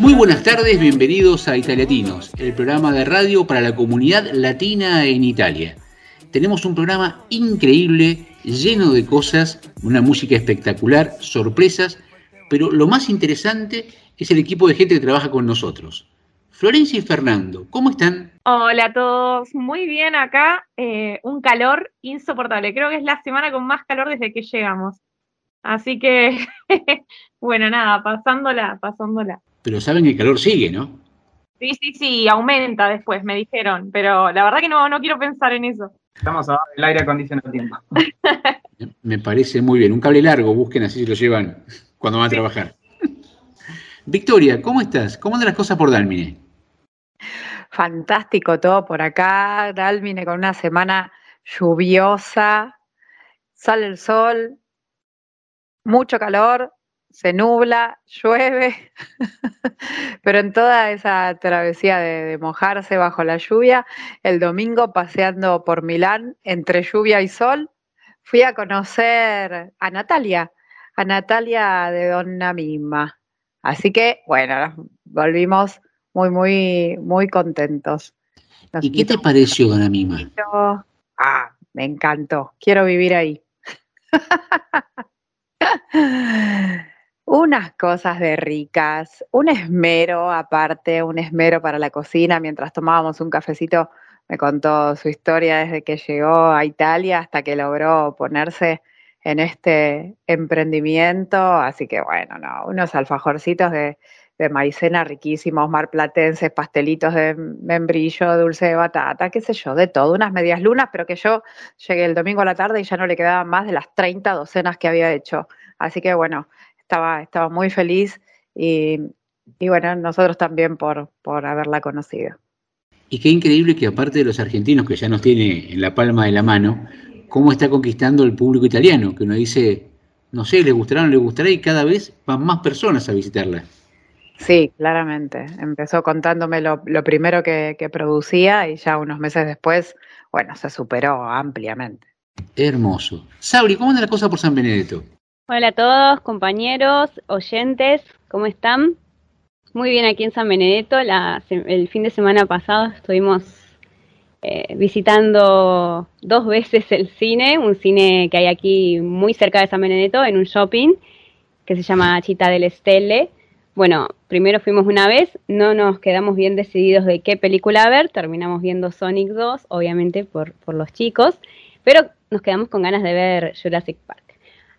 Muy buenas tardes, bienvenidos a Italiatinos, el programa de radio para la comunidad latina en Italia. Tenemos un programa increíble, lleno de cosas, una música espectacular, sorpresas, pero lo más interesante es el equipo de gente que trabaja con nosotros. Florencia y Fernando, ¿cómo están? Hola a todos, muy bien acá, eh, un calor insoportable, creo que es la semana con más calor desde que llegamos. Así que, bueno, nada, pasándola, pasándola. Pero saben que el calor sigue, ¿no? Sí, sí, sí, aumenta después, me dijeron, pero la verdad que no, no quiero pensar en eso. Estamos a el aire acondicionado tiempo. Me parece muy bien. Un cable largo, busquen así si lo llevan cuando van a trabajar. Victoria, ¿cómo estás? ¿Cómo andan las cosas por Dalmine? Fantástico todo por acá, Dalmine con una semana lluviosa, sale el sol, mucho calor, se nubla, llueve, pero en toda esa travesía de, de, mojarse bajo la lluvia, el domingo paseando por Milán entre lluvia y sol, fui a conocer a Natalia, a Natalia de Donna Mima. Así que, bueno, volvimos muy, muy, muy contentos. Nos ¿Y qué te pareció Donna Mima? Ah, me encantó. Quiero vivir ahí. Unas cosas de ricas, un esmero aparte, un esmero para la cocina. Mientras tomábamos un cafecito, me contó su historia desde que llegó a Italia hasta que logró ponerse en este emprendimiento. Así que bueno, no, unos alfajorcitos de, de maicena riquísimos, marplatenses, pastelitos de membrillo, dulce de batata, qué sé yo, de todo, unas medias lunas, pero que yo llegué el domingo a la tarde y ya no le quedaban más de las 30 docenas que había hecho. Así que bueno, estaba, estaba muy feliz y, y bueno, nosotros también por, por haberla conocido. Y qué increíble que aparte de los argentinos que ya nos tiene en la palma de la mano, cómo está conquistando el público italiano, que uno dice, no sé, les gustará o no les gustará y cada vez van más personas a visitarla. Sí, claramente. Empezó contándome lo, lo primero que, que, producía y ya unos meses después, bueno, se superó ampliamente. Hermoso. Sabri, ¿cómo anda la cosa por San Benedetto? Hola a todos, compañeros, oyentes, ¿cómo están? Muy bien aquí en San Benedetto. El fin de semana pasado estuvimos eh, visitando dos veces el cine, un cine que hay aquí muy cerca de San Benedetto, en un shopping que se llama Chita del Stelle. Bueno, primero fuimos una vez, no nos quedamos bien decididos de qué película ver, terminamos viendo Sonic 2, obviamente por, por los chicos, pero nos quedamos con ganas de ver Jurassic Park.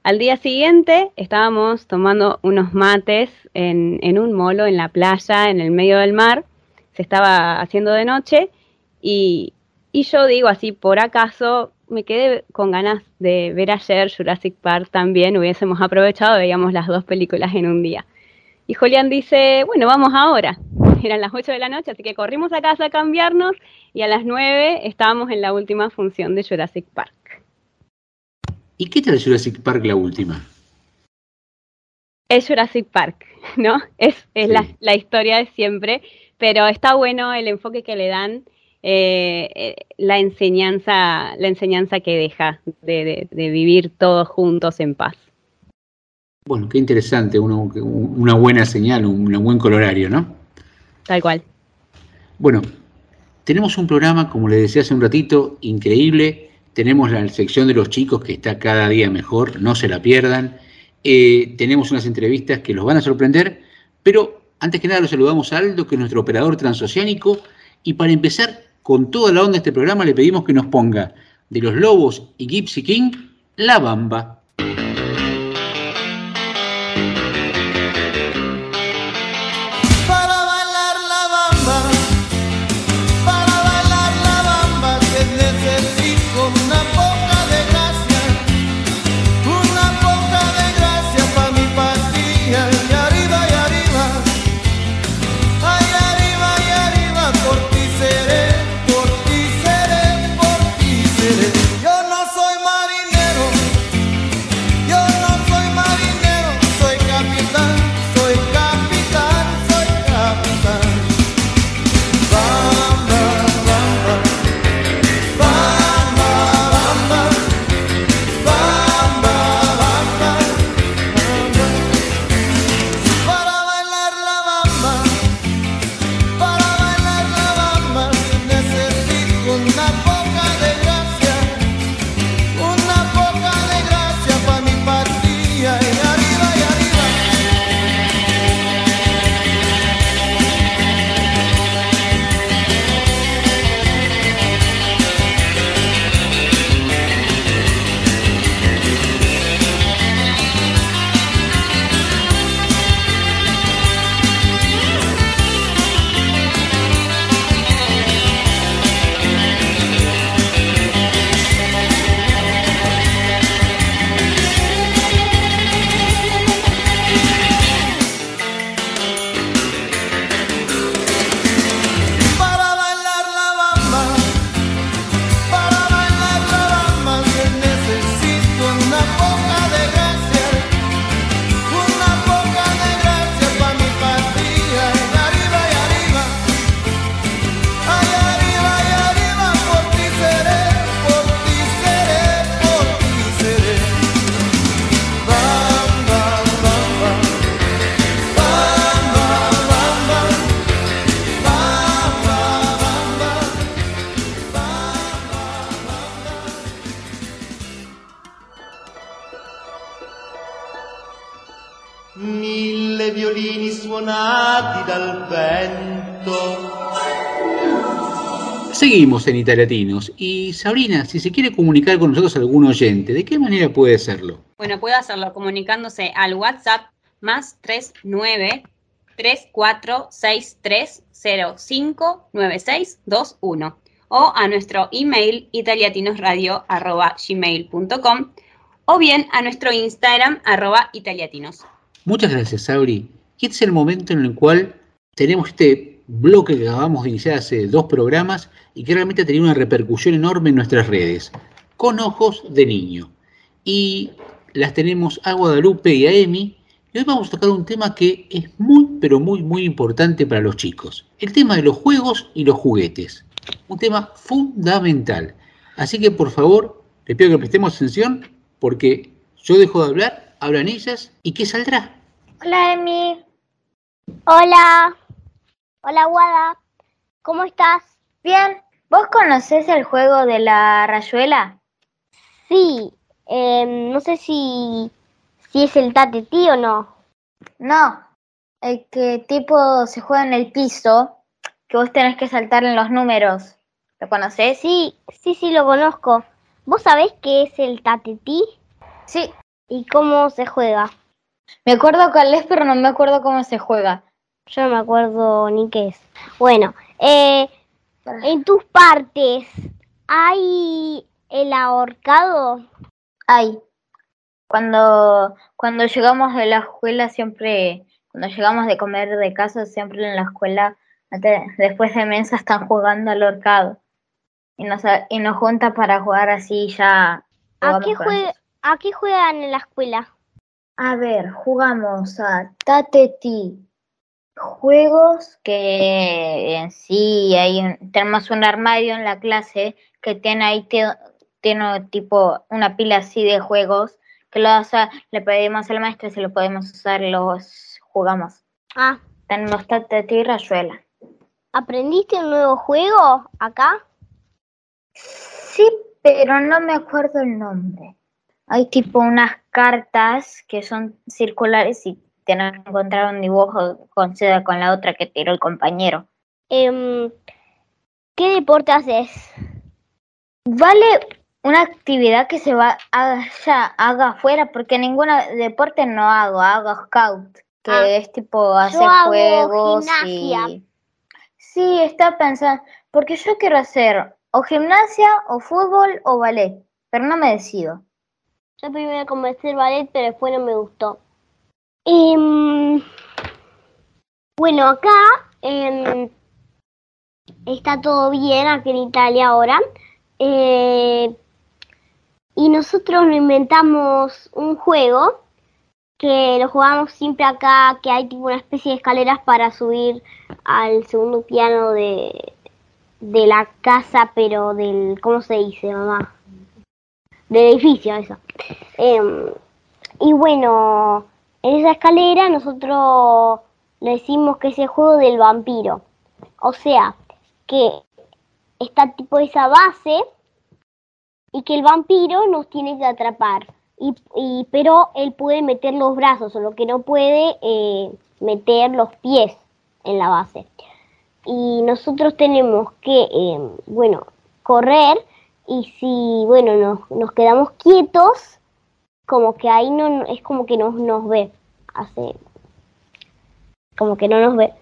Al día siguiente estábamos tomando unos mates en, un molo en la playa, en el medio del mar. Se estaba haciendo de noche y, y, yo digo así, por acaso me quedé con ganas de ver ayer Jurassic Park también. Hubiésemos aprovechado, veíamos las dos películas en un día. Y Julián dice, bueno, vamos ahora. Eran las 8 de la noche, así que corrimos a casa a cambiarnos y a las 9 estábamos en la última función de Jurassic Park. ¿Y qué tal Jurassic Park la última? Es Jurassic Park, ¿no? Es, es sí. la, la, historia de siempre, pero está bueno el enfoque que le dan, eh, la enseñanza, la enseñanza que deja de, de, de, vivir todos juntos en paz. Bueno, qué interesante, una, una buena señal, un buen colorario, ¿no? Tal cual. Bueno, tenemos un programa, como les decía hace un ratito, increíble tenemos la sección de los chicos que está cada día mejor, no se la pierdan. Eh, tenemos unas entrevistas que los van a sorprender, pero antes que nada los saludamos a Aldo, que es nuestro operador transoceánico, y para empezar con toda la onda de este programa le pedimos que nos ponga de los Lobos y Gypsy King, La Bamba. Suonati dal vento. Seguimos en Italiatinos y Sabrina, si se quiere comunicar con nosotros algún oyente, ¿de qué manera puede hacerlo? Bueno, puede hacerlo comunicándose al WhatsApp más 39 3463059621 o a nuestro email italiatinosradio.gmail.com o bien a nuestro Instagram arroba italiatinos. Muchas gracias, Sabri. Y este es el momento en el cual tenemos este bloque que acabamos de iniciar hace dos programas y que realmente ha tenido una repercusión enorme en nuestras redes, con ojos de niño. Y las tenemos a Guadalupe y a Emi, y hoy vamos a tocar un tema que es muy, pero muy, muy importante para los chicos. El tema de los juegos y los juguetes. Un tema fundamental. Así que por favor, les pido que prestemos atención porque yo dejo de hablar, hablan ellas y ¿qué saldrá? Hola Emi. Hola. Hola Guada. ¿Cómo estás? Bien. ¿Vos conocés el juego de la rayuela? Sí. Eh, no sé si si es el tatetí o no. No, el que tipo se juega en el piso, que vos tenés que saltar en los números. ¿Lo conocés? Sí, sí, sí, lo conozco. ¿Vos sabés qué es el tatetí? Sí. ¿Y cómo se juega? Me acuerdo cuál es, pero no me acuerdo cómo se juega. Yo no me acuerdo ni qué es. Bueno, eh, en tus partes, ¿hay el ahorcado? Hay. Cuando, cuando llegamos de la escuela, siempre, cuando llegamos de comer de casa, siempre en la escuela, después de mesa, están jugando al horcado. Y nos, y nos junta para jugar así ya. ¿A qué, ¿A qué juegan en la escuela? A ver, jugamos a Tateti. Juegos que en sí hay, tenemos un armario en la clase que tiene ahí tiene tipo una pila así de juegos que lo, le pedimos al maestro si lo podemos usar, los jugamos. Ah. Tenemos Tata y Rayuela. ¿Aprendiste un nuevo juego acá? Sí, pero no me acuerdo el nombre. Hay tipo unas cartas que son circulares y tienen que encontrar un dibujo con seda con la otra que tiró el compañero. Eh, ¿Qué deporte haces? Vale una actividad que se va ya haga afuera, porque ningún deporte no hago, hago scout, que Ah, es tipo hacer yo hago juegos gimnasia. y sí, está pensando, porque yo quiero hacer o gimnasia o fútbol o ballet, pero no me decido. Yo primero comencé el ballet, pero después no me gustó. Em, bueno, acá em, está todo bien, aquí en Italia ahora. Eh, y nosotros nos inventamos un juego que lo jugamos siempre acá, que hay tipo una especie de escaleras para subir al segundo piano de, de la casa, pero del, ¿cómo se dice, mamá? Del edificio, eso. Em, y bueno, en esa escalera nosotros le decimos que es el juego del vampiro. O sea, que está tipo esa base y que el vampiro nos tiene que atrapar. Y, y- pero él puede meter los brazos, solo que no puede eh, meter los pies en la base. Y nosotros tenemos que, eh, bueno, correr y si, bueno, nos, nos quedamos quietos, como que ahí no es como que no nos ve, hace como que no nos ve.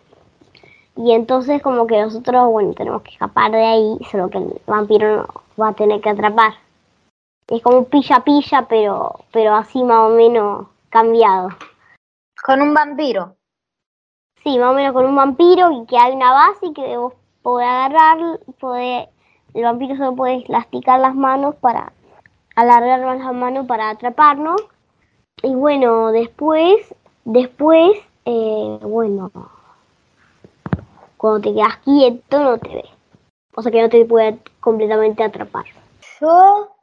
Y entonces como que nosotros, bueno, tenemos que escapar de ahí, solo que el vampiro nos va a tener que atrapar. Es como un pilla-pilla, pero, pero así más o menos cambiado. Con un vampiro. Sí, más o menos con un vampiro y que hay una base y que vos podés agarrar, podés, el vampiro solo puede elasticar las manos para alargar más las manos para atraparnos. Y bueno, después, después, eh, bueno, cuando te quedas quieto no te ve. O sea que no te puede completamente atrapar. Yo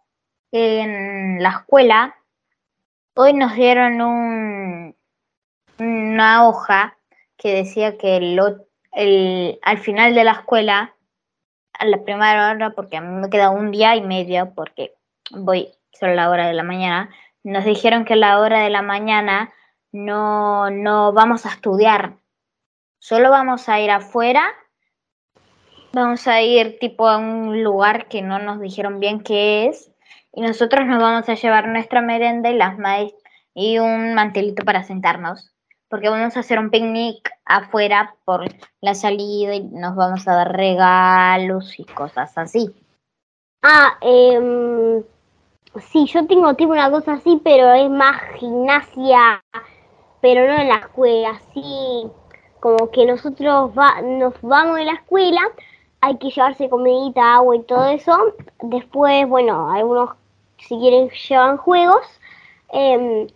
en la escuela, hoy nos dieron un, una hoja que decía que el- al final de la escuela, a la primera hora, porque a mí me queda un día y medio, porque voy solo a la hora de la mañana, nos dijeron que a la hora de la mañana no, no vamos a estudiar, solo vamos a ir afuera. Vamos a ir tipo a un lugar que no nos dijeron bien qué es. Y nosotros nos vamos a llevar nuestra merenda y las maíz y un mantelito para sentarnos. Porque vamos a hacer un picnic afuera por la salida y nos vamos a dar regalos y cosas así. Ah, eh, sí, yo tengo tipo una cosa así, pero es más gimnasia, pero no en la escuela, sí, como que nosotros va, nos vamos de la escuela, hay que llevarse comidita, agua y todo eso. Después, bueno, algunos si quieren llevan juegos. em,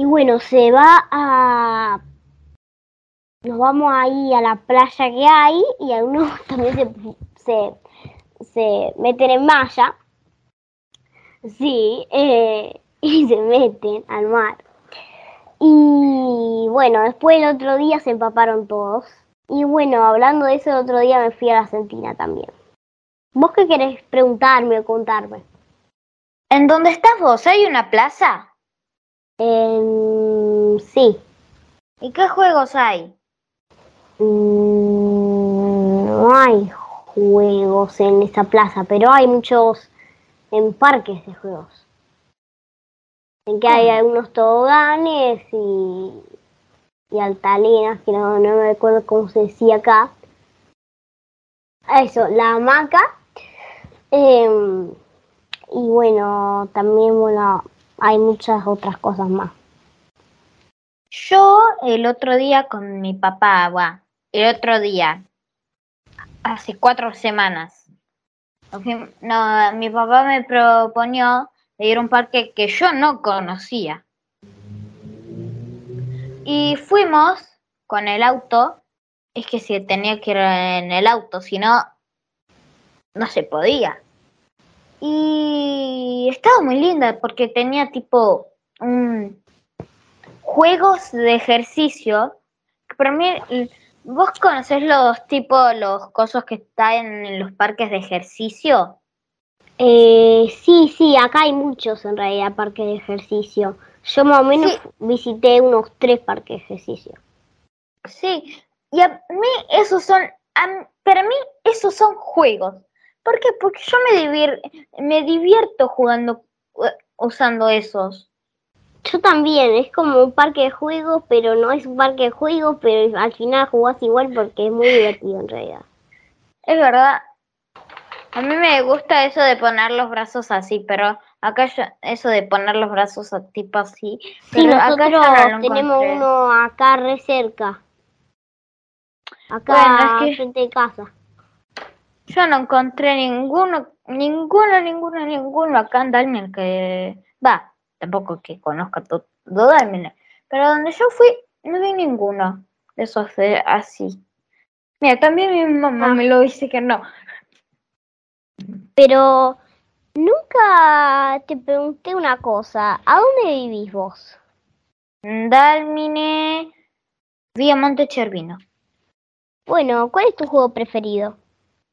y bueno, se va a... Nos vamos ahí a la playa que hay y algunos también se, se, se meten en malla. Sí, eh, y se meten al mar. Y bueno, después el otro día se empaparon todos. Y bueno, hablando de eso, el otro día me fui a la Argentina también. ¿Vos qué querés preguntarme o contarme? ¿En dónde estás vos? ¿Hay una plaza? Em, sí. ¿Y qué juegos hay? Mm, no hay juegos en esa plaza, pero hay muchos en parques de juegos. En que hay algunos toboganes y, y altalinas, que no, no me acuerdo cómo se decía acá. Eso, la hamaca. em, y bueno, también bueno, hay muchas otras cosas más. Yo el otro día con mi papá, va, el otro día, hace cuatro semanas, no, mi papá me proponió de ir a un parque que yo no conocía. Y fuimos con el auto, es que si tenía que ir en el auto, si no, no se podía. Y estaba muy linda porque tenía tipo juegos de ejercicio. Para mí, ¿vos conocés los tipos, los cosas que están en los parques de ejercicio? Eh, sí, sí, acá hay muchos en realidad parques de ejercicio. Yo más o menos visité unos tres parques de ejercicio. Sí, y a mí esos son, a para mí esos son juegos. ¿Por qué? Porque yo me, divir- me divierto jugando, usando esos. Yo también, es como un parque de juegos, pero no es un parque de juegos, pero al final jugás igual porque es muy divertido en realidad. Es verdad. A mí me gusta eso de poner los brazos así, pero acá yo, eso de poner los brazos tipo así. Sí, acá nosotros no tenemos uno acá re cerca. Acá Bueno, es que- frente de casa. Yo no encontré ninguno, ninguno, ninguno, ninguno acá en Dalmine que va, tampoco que conozca todo, todo pero donde yo fui no vi ninguno de esos de así. Mira, también mi mamá Ah. me lo dice que no. Pero nunca te pregunté una cosa. ¿A dónde vivís vos? Dalmine, Vía Monte Chervino, Bueno, ¿cuál es tu juego preferido?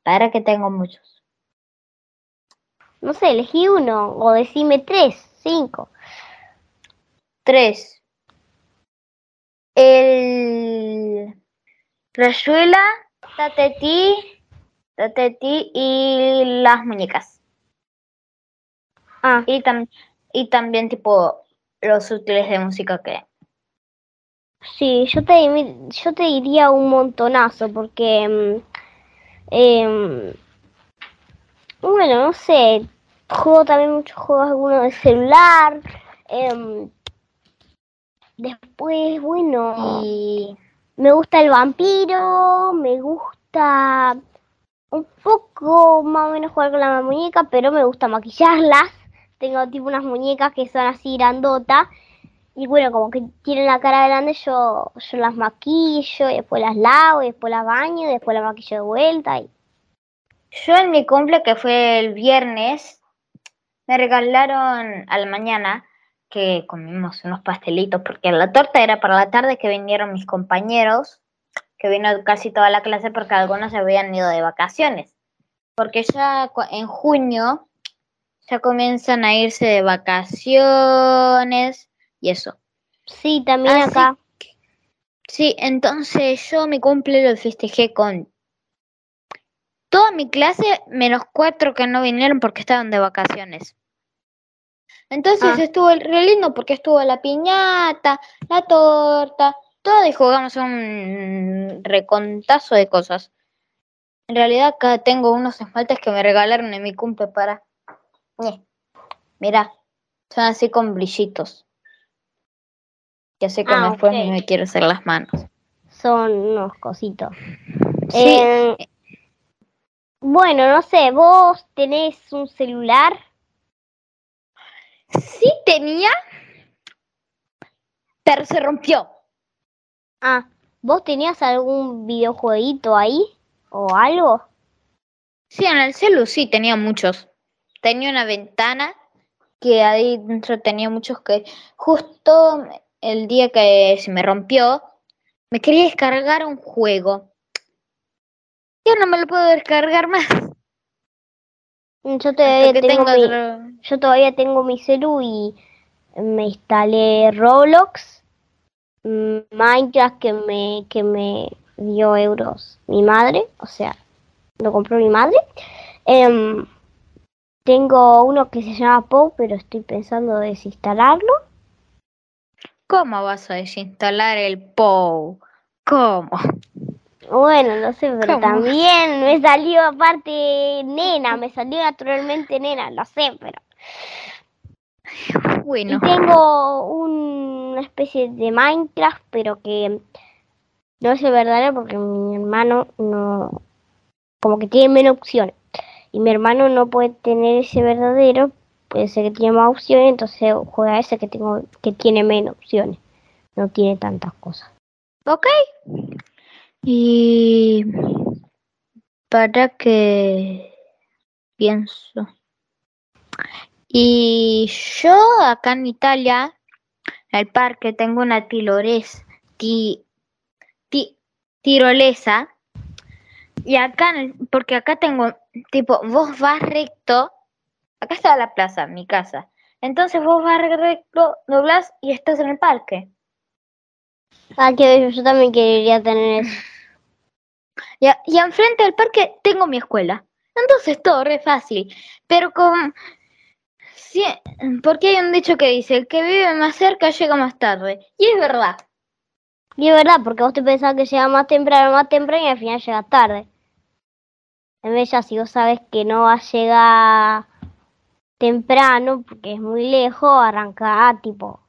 Para que tengo muchos. No sé, elegí uno o decime tres, cinco. Tres. El Rayuela, Tatetí, Tatetí y las muñecas. Ah, Y, tam- y también tipo los útiles de música que sí, yo te, yo te diría un montonazo porque, em, bueno, no sé, juego también muchos juegos, algunos de celular. em, después, bueno, y me gusta el vampiro, me gusta un poco más o menos jugar con la muñeca, pero me gusta maquillarlas. Tengo tipo unas muñecas que son así grandotas. Y bueno, como que tienen la cara grande, yo, yo las maquillo, y después las lavo, y después las baño, y después las maquillo de vuelta. Y... yo en mi cumple que fue el viernes me regalaron a la mañana que comimos unos pastelitos porque la torta era para la tarde que vinieron mis compañeros que vino casi toda la clase porque algunos se habían ido de vacaciones porque ya en junio ya comienzan a irse de vacaciones y eso Sí, también Así acá. Sí, entonces yo mi cumple lo festejé con toda mi clase, menos cuatro que no vinieron porque estaban de vacaciones. Entonces Ah. estuvo el re lindo porque estuvo la piñata, la torta, todo y jugamos un recontazo de cosas. En realidad acá tengo unos esmaltes que me regalaron en mi cumple para... Ñe. Mirá, son así con brillitos. Ya sé que Ah, después ok. me quiero hacer las manos. Son unos cositos. Sí. Eh, bueno, no sé, vos tenés un celular. Sí tenía, pero se rompió. Ah, ¿vos tenías algún videojueguito ahí? ¿O algo? Sí, en el celu sí tenía muchos. Tenía una ventana que ahí dentro tenía muchos que justo el día que se me rompió, me quería descargar un juego. Yo no me lo puedo descargar más. Yo todavía tengo mi, otro- yo todavía tengo mi celu y me instalé Roblox, mm, Minecraft que me, que me dio euros mi madre, o sea, lo compró mi madre. Em, tengo uno que se llama Pou, pero estoy pensando desinstalarlo. ¿Cómo vas a desinstalar el POU? ¿Cómo? Bueno, no sé, pero ¿Cómo? también me salió aparte nena, me salió naturalmente nena, lo sé, pero... Bueno, Y tengo un- una especie de Minecraft, pero que no es el verdadero porque mi hermano no, como que tiene menos opciones. Y mi hermano no puede tener ese verdadero, puede ser que tiene más opciones, entonces juega ese que tengo, que tiene menos opciones. No tiene tantas cosas. ok. Y para que pienso. Y yo acá en Italia, en el parque, tengo una tirolesa, ti- ti- tirolesa. Y acá, porque acá tengo, tipo, vos vas recto, acá está la plaza, mi casa. Entonces vos vas recto, doblás y estás en el parque. Ah, que bello, yo también quería tener eso. Y, a- y enfrente del parque tengo mi escuela. Entonces todo re fácil. Pero con... Sí, porque hay un dicho que dice, el que vive más cerca llega más tarde. Y es verdad. Y es verdad, porque vos te pensás que llega más temprano, más temprano y al final llega tarde. En vez ya si vos sabes que no va a llegar temprano, porque es muy lejos, arranca tipo,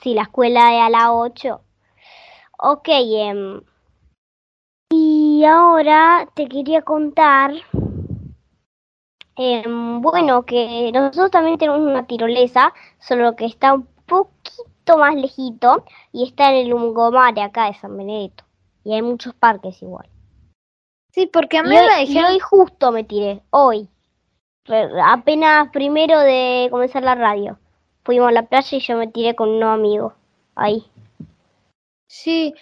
si la escuela es a las 8. Ok, em, y ahora te quería contar, em, bueno, que nosotros también tenemos una tirolesa, solo que está un poquito más lejito y está en el Lungomare acá de San Benedetto. Y hay muchos parques igual. Sí, porque a mí Y hoy, me y hoy justo me tiré, hoy. Apenas primero de comenzar la radio. Fuimos a la playa y yo me tiré con unos amigos. Ahí. Sí,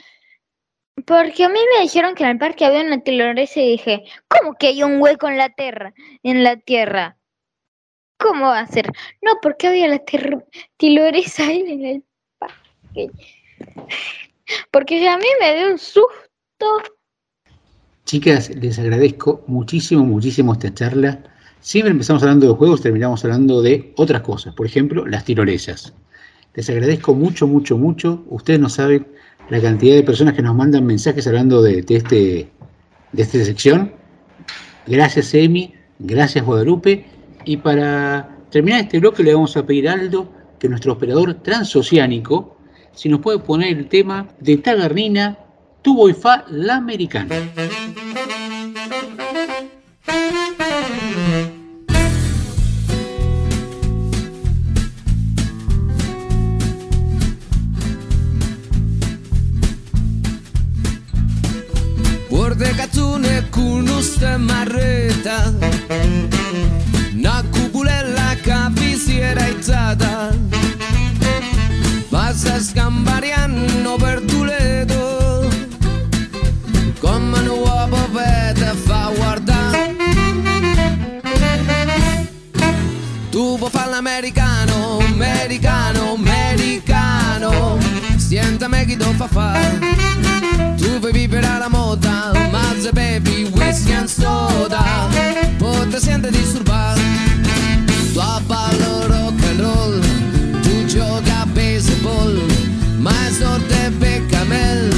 porque a mí me dijeron que en el parque había una tirolesa y dije, ¿cómo que hay un hueco en la tierra? En la tierra. ¿Cómo va a ser? No, porque había la tirolesa ahí en el parque. Porque a mí me dio un susto. Chicas, les agradezco muchísimo, muchísimo esta charla. Siempre empezamos hablando de juegos, terminamos hablando de otras cosas, por ejemplo, las tirolesas. Les agradezco mucho, mucho, mucho. Ustedes no saben la cantidad de personas que nos mandan mensajes hablando de, este, de esta sección. Gracias, Emi. Gracias, Guadalupe. Y para terminar este bloque le vamos a pedir a Aldo, que nuestro operador transoceánico, si nos puede poner el tema de Tagarnina, Tubo y Fa, la americana. Con uste marreta Una cupulella che vi si era izzata Passa scambariano per Toledo. Come un uovo vede fa guardare Tu puoi fare l'americano, americano, americano. Sientami chi ti fa fare. Vivere alla moda Mazza baby, whisky and soda. Poi ti senti disturbato Tu ballo rock and roll Tu gioca baseball Ma è sorte peccamel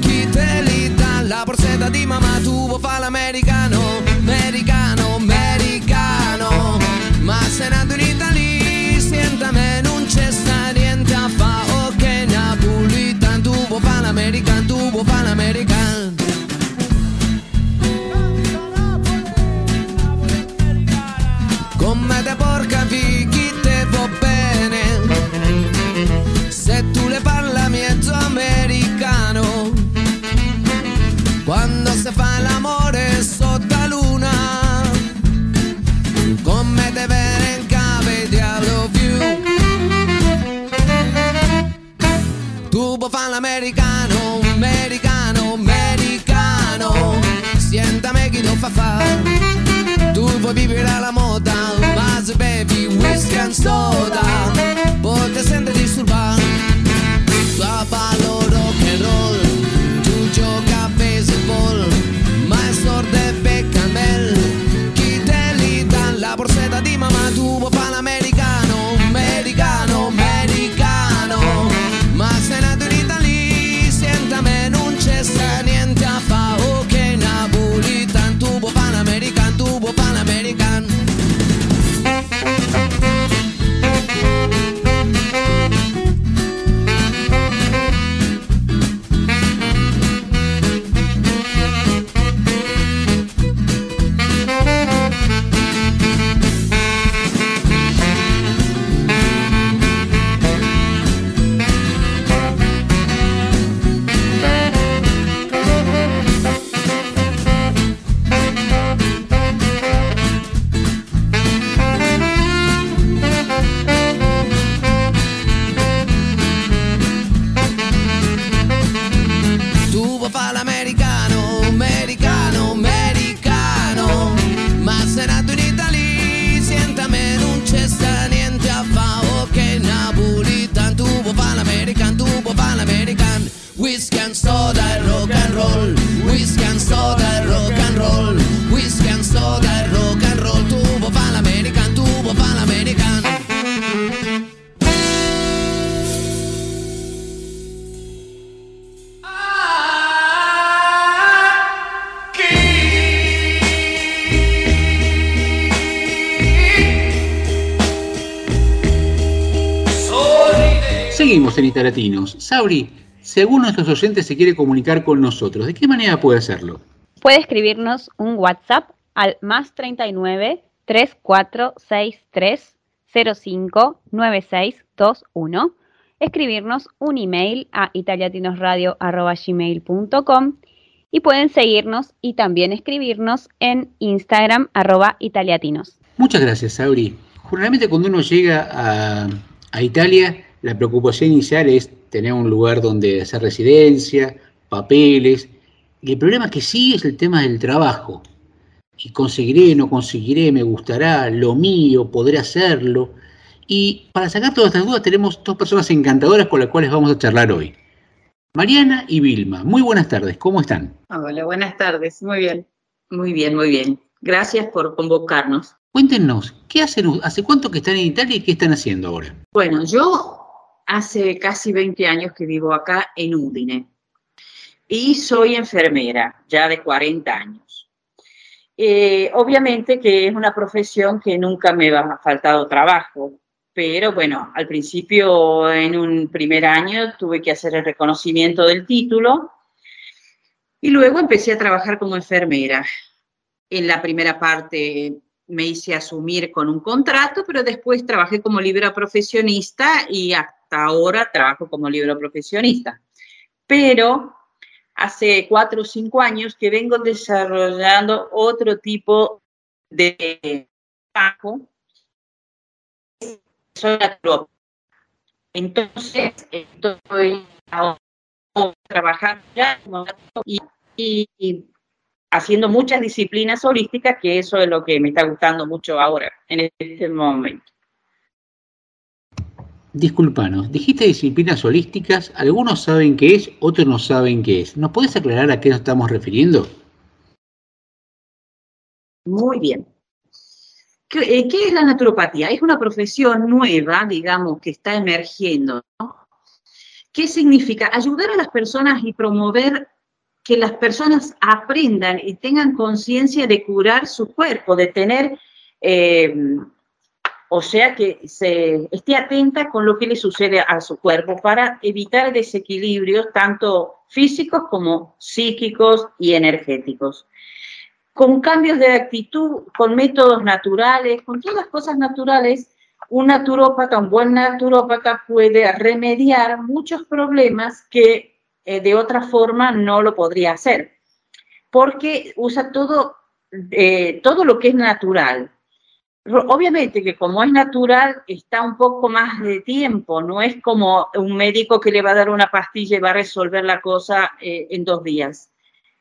Chi te li dà la borsetta di mamma Tu vuoi fare l'americano Americano, americano. Ma se nato in Italia Senta me non c'è sta niente a fa Ok Napolitan Tu vuoi fare l'americano tu vuoi vivere alla moda, ma se bevi whisky and soda, poi ti senti Sauri, si alguno de oyentes se quiere comunicar con nosotros, ¿de qué manera puede hacerlo? Puede escribirnos un WhatsApp al más 39 3463 05 9621, escribirnos un email a italiatinosradio.gmail.com y pueden seguirnos y también escribirnos en Instagram arroba italiatinos. Muchas gracias, Sauri. Generalmente cuando uno llega a, a Italia, la preocupación inicial es tener un lugar donde hacer residencia, papeles. Y el problema que sí es el tema del trabajo. Y conseguiré, no conseguiré, me gustará, lo mío, podré hacerlo. Y para sacar todas estas dudas tenemos dos personas encantadoras con las cuales vamos a charlar hoy. Mariana y Vilma, muy buenas tardes, ¿cómo están? Hola, buenas tardes. Muy bien, muy bien, muy bien. Gracias por convocarnos. Cuéntenos, ¿qué hacen, hace cuánto que están en Italia y qué están haciendo ahora? Bueno, yo hace casi 20 años que vivo acá en Udine y soy enfermera, ya de 40 años. Eh, obviamente que es una profesión que nunca me ha faltado trabajo, pero bueno, al principio en un primer año tuve que hacer el reconocimiento del título y luego empecé a trabajar como enfermera. En la primera parte me hice asumir con un contrato, pero después trabajé como libro profesionista y hasta ahora trabajo como libro profesionista. Pero hace cuatro o cinco años que vengo desarrollando otro tipo de trabajo. Entonces, estoy trabajando y, y haciendo muchas disciplinas holísticas, que eso es lo que me está gustando mucho ahora, en este momento. Disculpanos, dijiste disciplinas holísticas, algunos saben qué es, otros no saben qué es. ¿Nos puedes aclarar a qué nos estamos refiriendo? Muy bien. ¿Qué, eh, qué es la naturopatía? Es una profesión nueva, digamos, que está emergiendo. ¿no? ¿Qué significa? Ayudar a las personas y promover que las personas aprendan y tengan conciencia de curar su cuerpo, de tener, eh, o sea, que se esté atenta con lo que le sucede a su cuerpo para evitar desequilibrios tanto físicos como psíquicos y energéticos. Con cambios de actitud, con métodos naturales, con todas las cosas naturales, un naturópata, un buen naturópata puede remediar muchos problemas que eh, de otra forma no lo podría hacer, porque usa todo, eh, todo lo que es natural. Obviamente que como es natural está un poco más de tiempo, no es como un médico que le va a dar una pastilla y va a resolver la cosa eh, en dos días.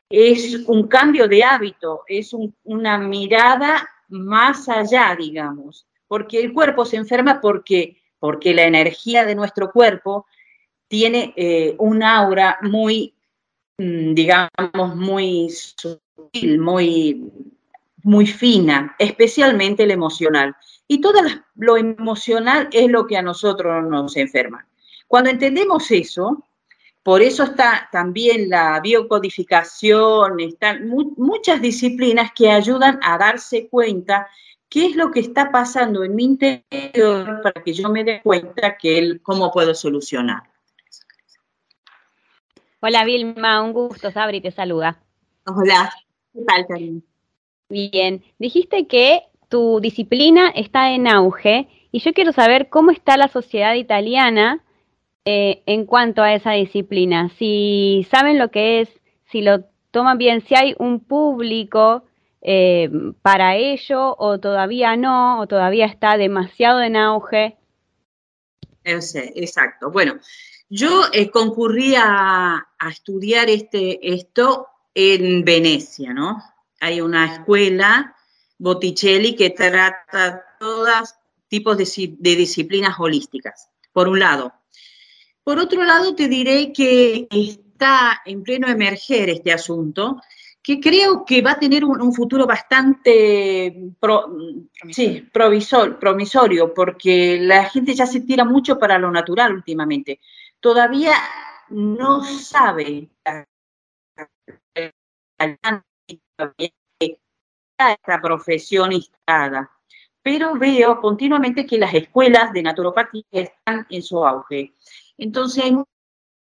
Es un cambio de hábito, es un, una mirada más allá, digamos, porque el cuerpo se enferma porque, porque la energía de nuestro cuerpo tiene eh, un aura muy, mm, digamos, muy sutil, muy, muy fina, especialmente el emocional. Y todo lo emocional es lo que a nosotros nos enferma. Cuando entendemos eso, por eso está también la biocodificación, están muchas disciplinas que ayudan a darse cuenta qué es lo que está pasando en mi interior para que yo me dé cuenta que cómo puedo solucionar. Hola Vilma, un gusto, Sabri te saluda. Hola, ¿qué tal, Karina? Bien, dijiste que tu disciplina está en auge y yo quiero saber cómo está la sociedad italiana eh, en cuanto a esa disciplina. Si saben lo que es, si lo toman bien, si hay un público eh, para ello o todavía no, o todavía está demasiado en auge. Exacto. Bueno, yo eh, concurrí a, estudiar este, esto en Venecia, ¿no? Hay una escuela, Botticelli, que trata todos tipos de, de disciplinas holísticas, por un lado. Por otro lado, te diré que está en pleno emerger este asunto, que creo que va a tener un, futuro bastante sí, provisor, promisorio, porque la gente ya se tira mucho para lo natural últimamente todavía no sabe esta profesión instalada, pero veo continuamente que las escuelas de naturopatía están en su auge. Entonces hay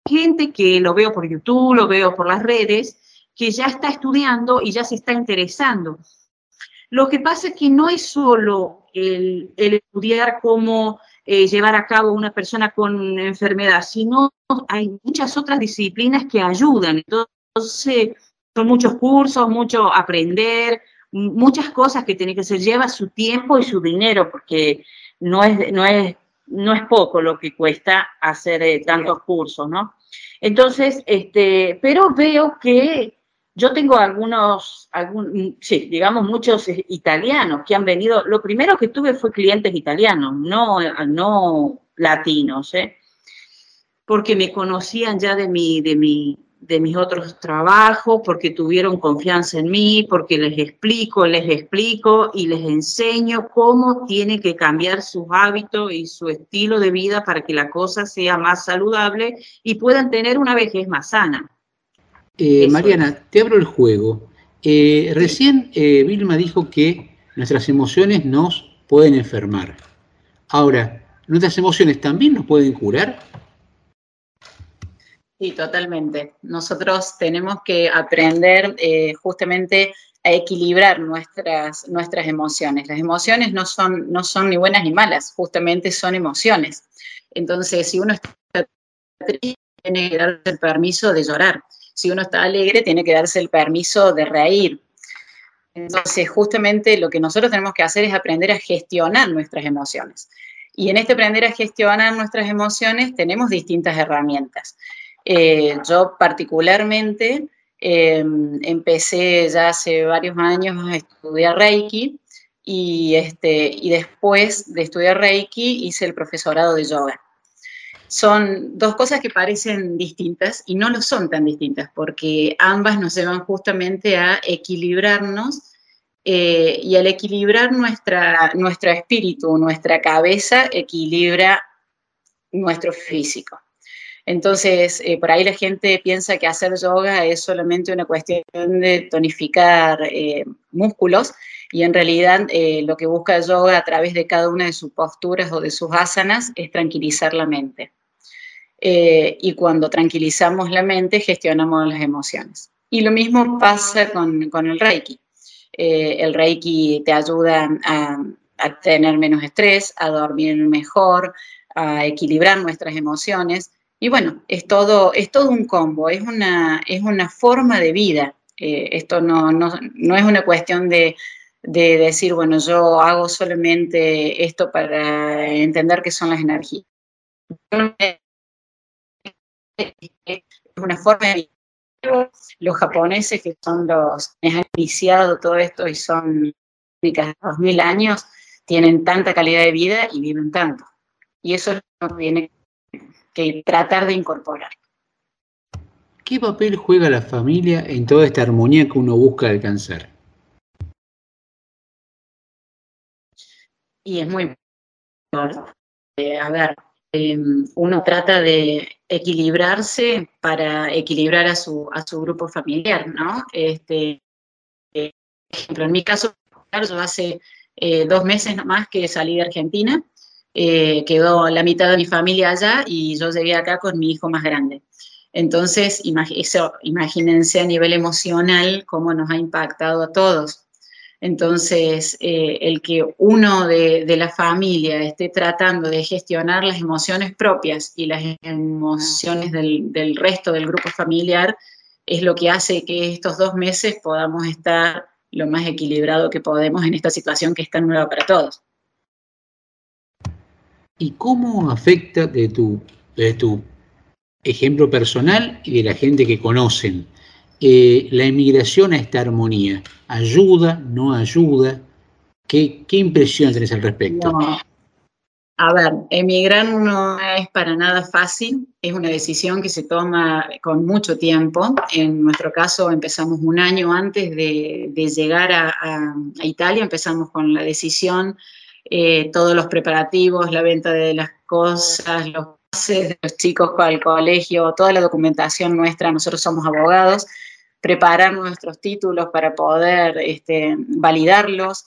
gente que lo veo por YouTube, lo veo por las redes, que ya está estudiando y ya se está interesando. Lo que pasa es que no es solo el, el estudiar cómo eh, llevar a cabo una persona con enfermedad, sino hay muchas otras disciplinas que ayudan. Entonces, son muchos cursos, mucho aprender, muchas cosas que tiene que ser, lleva su tiempo y su dinero, porque no es, no es, no es poco lo que cuesta hacer eh, tantos cursos, ¿no? Entonces, este, pero veo que yo tengo algunos, algún, sí, digamos muchos eh, italianos que han venido. Lo primero que tuve fue clientes italianos, no, no latinos, ¿eh? porque me conocían ya de, mi, de, mi, de mis otros trabajos, porque tuvieron confianza en mí, porque les explico, les explico y les enseño cómo tiene que cambiar sus hábitos y su estilo de vida para que la cosa sea más saludable y puedan tener una vejez más sana. Eh, Mariana, te abro el juego. Eh, recién eh, Vilma dijo que nuestras emociones nos pueden enfermar. Ahora, ¿nuestras emociones también nos pueden curar? Sí, totalmente. Nosotros tenemos que aprender justamente a equilibrar nuestras, nuestras emociones. Las emociones no son, no son ni buenas ni malas, justamente son emociones. Entonces, si uno está triste, tiene que darse el permiso de llorar si uno está alegre, tiene que darse el permiso de reír. Entonces, justamente lo que nosotros tenemos que hacer es aprender a gestionar nuestras emociones. Y en este aprender a gestionar nuestras emociones tenemos distintas herramientas. Eh, yo particularmente em, empecé ya hace varios años a estudiar Reiki y, este, y después de estudiar Reiki hice el profesorado de yoga. son dos cosas que parecen distintas y no lo son tan distintas, porque ambas nos llevan justamente a equilibrarnos eh, y al equilibrar nuestra, nuestro espíritu, nuestra cabeza, equilibra nuestro físico. Entonces, eh, por ahí la gente piensa que hacer yoga es solamente una cuestión de tonificar eh, músculos y en realidad lo que busca el yoga a través de cada una de sus posturas o de sus asanas es tranquilizar la mente. y cuando tranquilizamos la mente, gestionamos las emociones. Y lo mismo pasa con, el Reiki. Eh, el Reiki te ayuda a, tener menos estrés, a dormir mejor, a equilibrar nuestras emociones. Y bueno, es todo, es todo un combo, es una, es una forma de vida. Eh, esto no, no, no, es una cuestión de, de, decir, bueno, yo hago solamente esto para entender qué son las energías. Es una forma de los japoneses, que son los que han iniciado todo esto y son únicas dos mil años, tienen tanta calidad de vida y viven tanto. Y eso es lo que tratar de incorporar. ¿Qué papel juega la familia en toda esta armonía que uno busca alcanzar? Y es muy eh, a ver, Em, uno trata de equilibrarse para equilibrar a su, a su grupo familiar, ¿no? Este, por ejemplo, en mi caso, yo hace eh, dos meses nomás que salí de Argentina, eh, quedó la mitad de mi familia allá y yo llegué acá con mi hijo más grande. Entonces, eso, imagínense a nivel emocional cómo nos ha impactado a todos. Entonces, eh, el que uno de, la familia esté tratando de gestionar las emociones propias y las emociones del, resto del grupo familiar es lo que hace que estos dos meses podamos estar lo más equilibrado que podemos en esta situación que es tan nueva para todos. ¿Y cómo afecta de tu, de tu ejemplo personal y de la gente que conocen eh, la emigración a esta armonía? ¿Ayuda? ¿No ayuda? ¿Qué, qué impresión tenés al respecto? A ver, emigrar no es para nada fácil, es una decisión que se toma con mucho tiempo. En nuestro caso empezamos un año antes de, llegar a, Italia, empezamos con la decisión, eh, todos los preparativos, la venta de las cosas, los pases de los chicos el colegio, toda la documentación nuestra, nosotros somos abogados, preparar nuestros títulos para poder este, validarlos.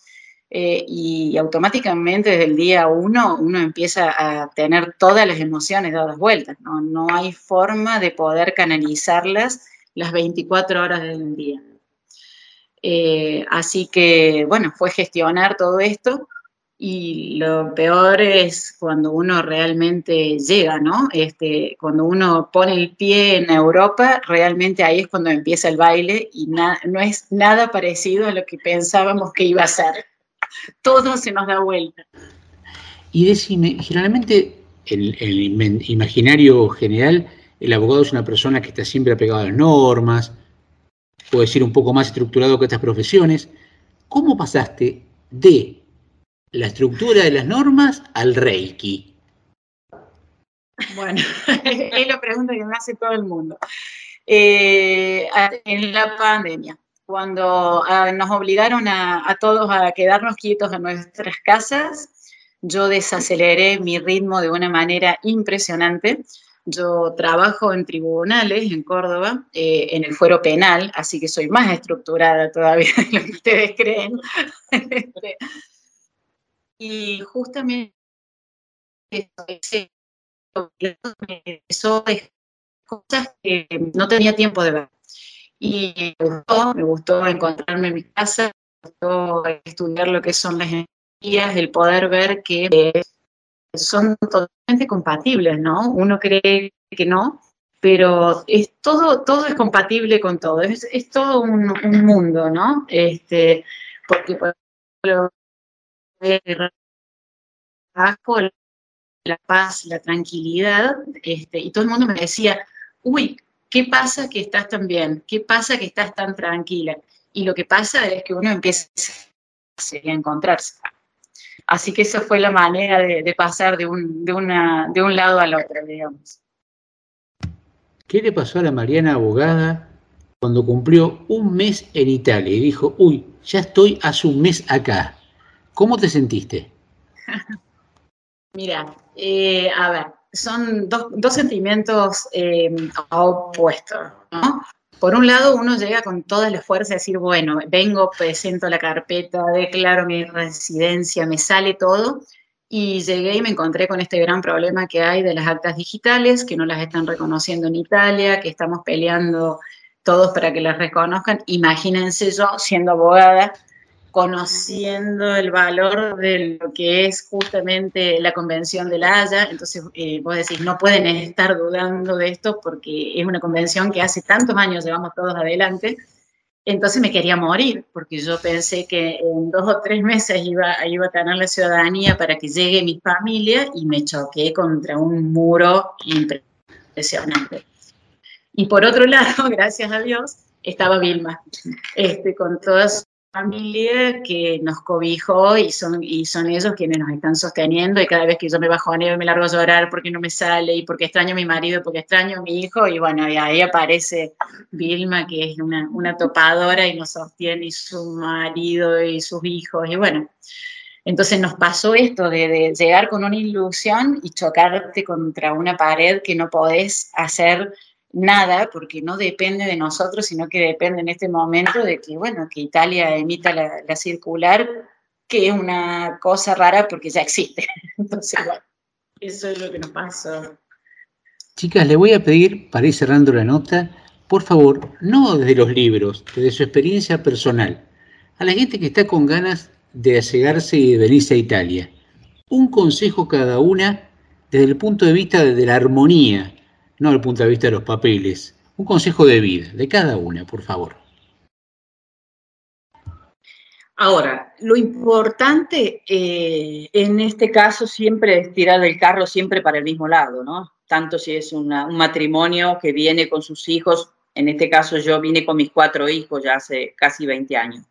Eh, y automáticamente desde el día uno uno empieza a tener todas las emociones dadas vueltas, ¿no? no hay forma de poder canalizarlas las 24 horas del día. Eh, así que, bueno, fue gestionar todo esto y lo peor es cuando uno realmente llega, ¿no? Este, cuando uno pone el pie en Europa, realmente ahí es cuando empieza el baile y no es nada parecido a lo que pensábamos que iba a ser. Todo se nos da vuelta. Y decime, generalmente en el imaginario general, el abogado es una persona que está siempre apegada a las normas, puede ser un poco más estructurado que otras profesiones. ¿Cómo pasaste de la estructura de las normas al Reiki? Bueno, es la pregunta que me hace todo el mundo. Eh, en la pandemia, cuando ah, nos obligaron a, todos a quedarnos quietos en nuestras casas, yo desaceleré mi ritmo de una manera impresionante. Yo trabajo en tribunales en Córdoba, eh, en el fuero penal, así que soy más estructurada todavía de lo que ustedes creen. Y justamente eso es cosas que no tenía tiempo de ver. Y me gustó, me gustó encontrarme en mi casa, me gustó estudiar lo que son las energías, el poder ver que son totalmente compatibles, ¿no? Uno cree que no, pero es todo, todo es compatible con todo, es, es todo un, un, mundo, ¿no? Este, porque, por ejemplo, la paz, la tranquilidad, este, y todo el mundo me decía, uy, ¿qué pasa que estás tan bien? ¿Qué pasa que estás tan tranquila? Y lo que pasa es que uno empieza a encontrarse. Así que esa fue la manera de, pasar de un, de, una, de un lado al otro, digamos. ¿Qué le pasó a la Mariana abogada cuando cumplió un mes en Italia y dijo, uy, ya estoy hace un mes acá? ¿Cómo te sentiste? Mira, eh, a ver, son dos, sentimientos eh, opuestos, ¿no? Por un lado, uno llega con toda la fuerza a decir, bueno, vengo, presento la carpeta, declaro mi residencia, me sale todo, y llegué y me encontré con este gran problema que hay de las actas digitales, que no las están reconociendo en Italia, que estamos peleando todos para que las reconozcan. Imagínense yo siendo abogada, conociendo el valor de lo que es justamente la Convención de la Haya. Entonces, eh, vos decís, no pueden estar dudando de esto porque es una convención que hace tantos años llevamos todos adelante. Entonces me quería morir, porque yo pensé que en dos o tres meses iba, iba a tener la ciudadanía para que llegue mi familia y me choqué contra un muro impresionante. Y por otro lado, gracias a Dios, estaba Vilma, este, con toda su familia que nos cobijó y son, y son ellos quienes nos están sosteniendo y cada vez que yo me bajo a nieve me largo a llorar porque no me sale y porque extraño a mi marido, porque extraño a mi hijo y bueno, y ahí aparece Vilma que es una, una topadora y nos sostiene y su marido y sus hijos y bueno. Entonces nos pasó esto de, de llegar con una ilusión y chocarte contra una pared que no podés hacer nada, porque no depende de nosotros, sino que depende en este momento de que, bueno, que Italia emita la, la circular, que es una cosa rara porque ya existe. Entonces, bueno, eso es lo que nos pasó. Chicas, le voy a pedir, para ir cerrando la nota, por favor, no desde los libros, desde su experiencia personal, a la gente que está con ganas de allegarse y de venirse a Italia, un consejo cada una desde el punto de vista de la armonía, no desde el punto de vista de los papeles, un consejo de vida, de cada una, por favor. Ahora, lo importante eh, en este caso siempre es tirar el carro siempre para el mismo lado, ¿no? Tanto si es un matrimonio que viene con sus hijos, en este caso yo vine con mis cuatro hijos ya hace casi 20 años.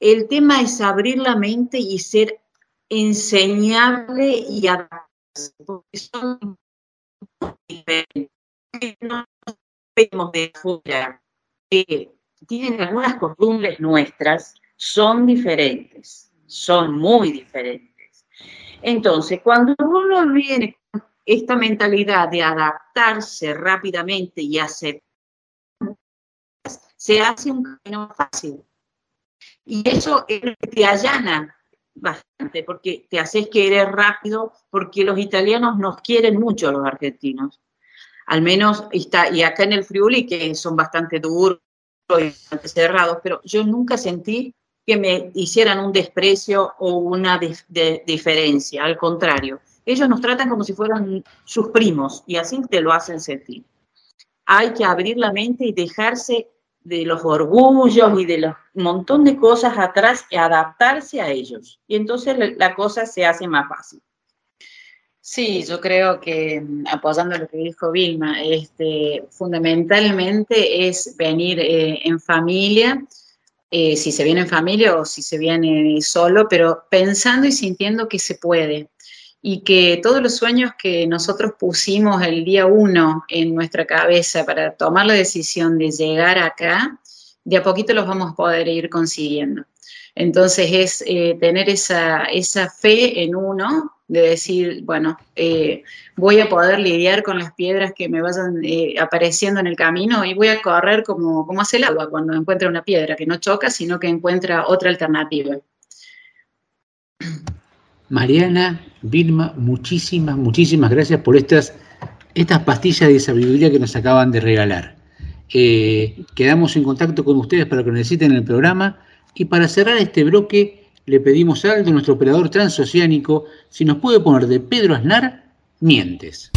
El tema es abrir la mente y ser enseñable y adaptarse, porque son diferentes. No vemos de afuera, que tienen algunas costumbres nuestras, son diferentes, son muy diferentes. Entonces, cuando uno viene con esta mentalidad de adaptarse rápidamente y aceptar, se hace un camino fácil. Y eso es lo que te allana bastante, porque te haces querer rápido, porque los italianos nos quieren mucho, los argentinos. Al menos, está, y acá en el Friuli, que son bastante duros y bastante cerrados, pero yo nunca sentí que me hicieran un desprecio o una diferencia, al contrario. Ellos nos tratan como si fueran sus primos y así te lo hacen sentir. Hay que abrir la mente y dejarse de los orgullos y de los montón de cosas atrás y adaptarse a ellos. Y entonces la, cosa se hace más fácil. Sí, yo creo que mm, apoyando lo que dijo Vilma, este, fundamentalmente es venir eh, en familia, eh, si se viene en familia o si se viene solo, pero pensando y sintiendo que se puede y que todos los sueños que nosotros pusimos el día uno en nuestra cabeza para tomar la decisión de llegar acá, de a poquito los vamos a poder ir consiguiendo. Entonces es eh, tener esa, esa fe en uno, de decir, bueno, eh, voy a poder lidiar con las piedras que me vayan eh, apareciendo en el camino y voy a correr como, como hace el agua cuando encuentra una piedra, que no choca, sino que encuentra otra alternativa. Mariana, Vilma, muchísimas, muchísimas gracias por estas, estas pastillas de sabiduría que nos acaban de regalar. Eh, quedamos en contacto con ustedes para que necesiten en el programa y para cerrar este bloque le pedimos a Aldo, nuestro operador transoceánico, si nos puede poner de Pedro Aznar. Mientes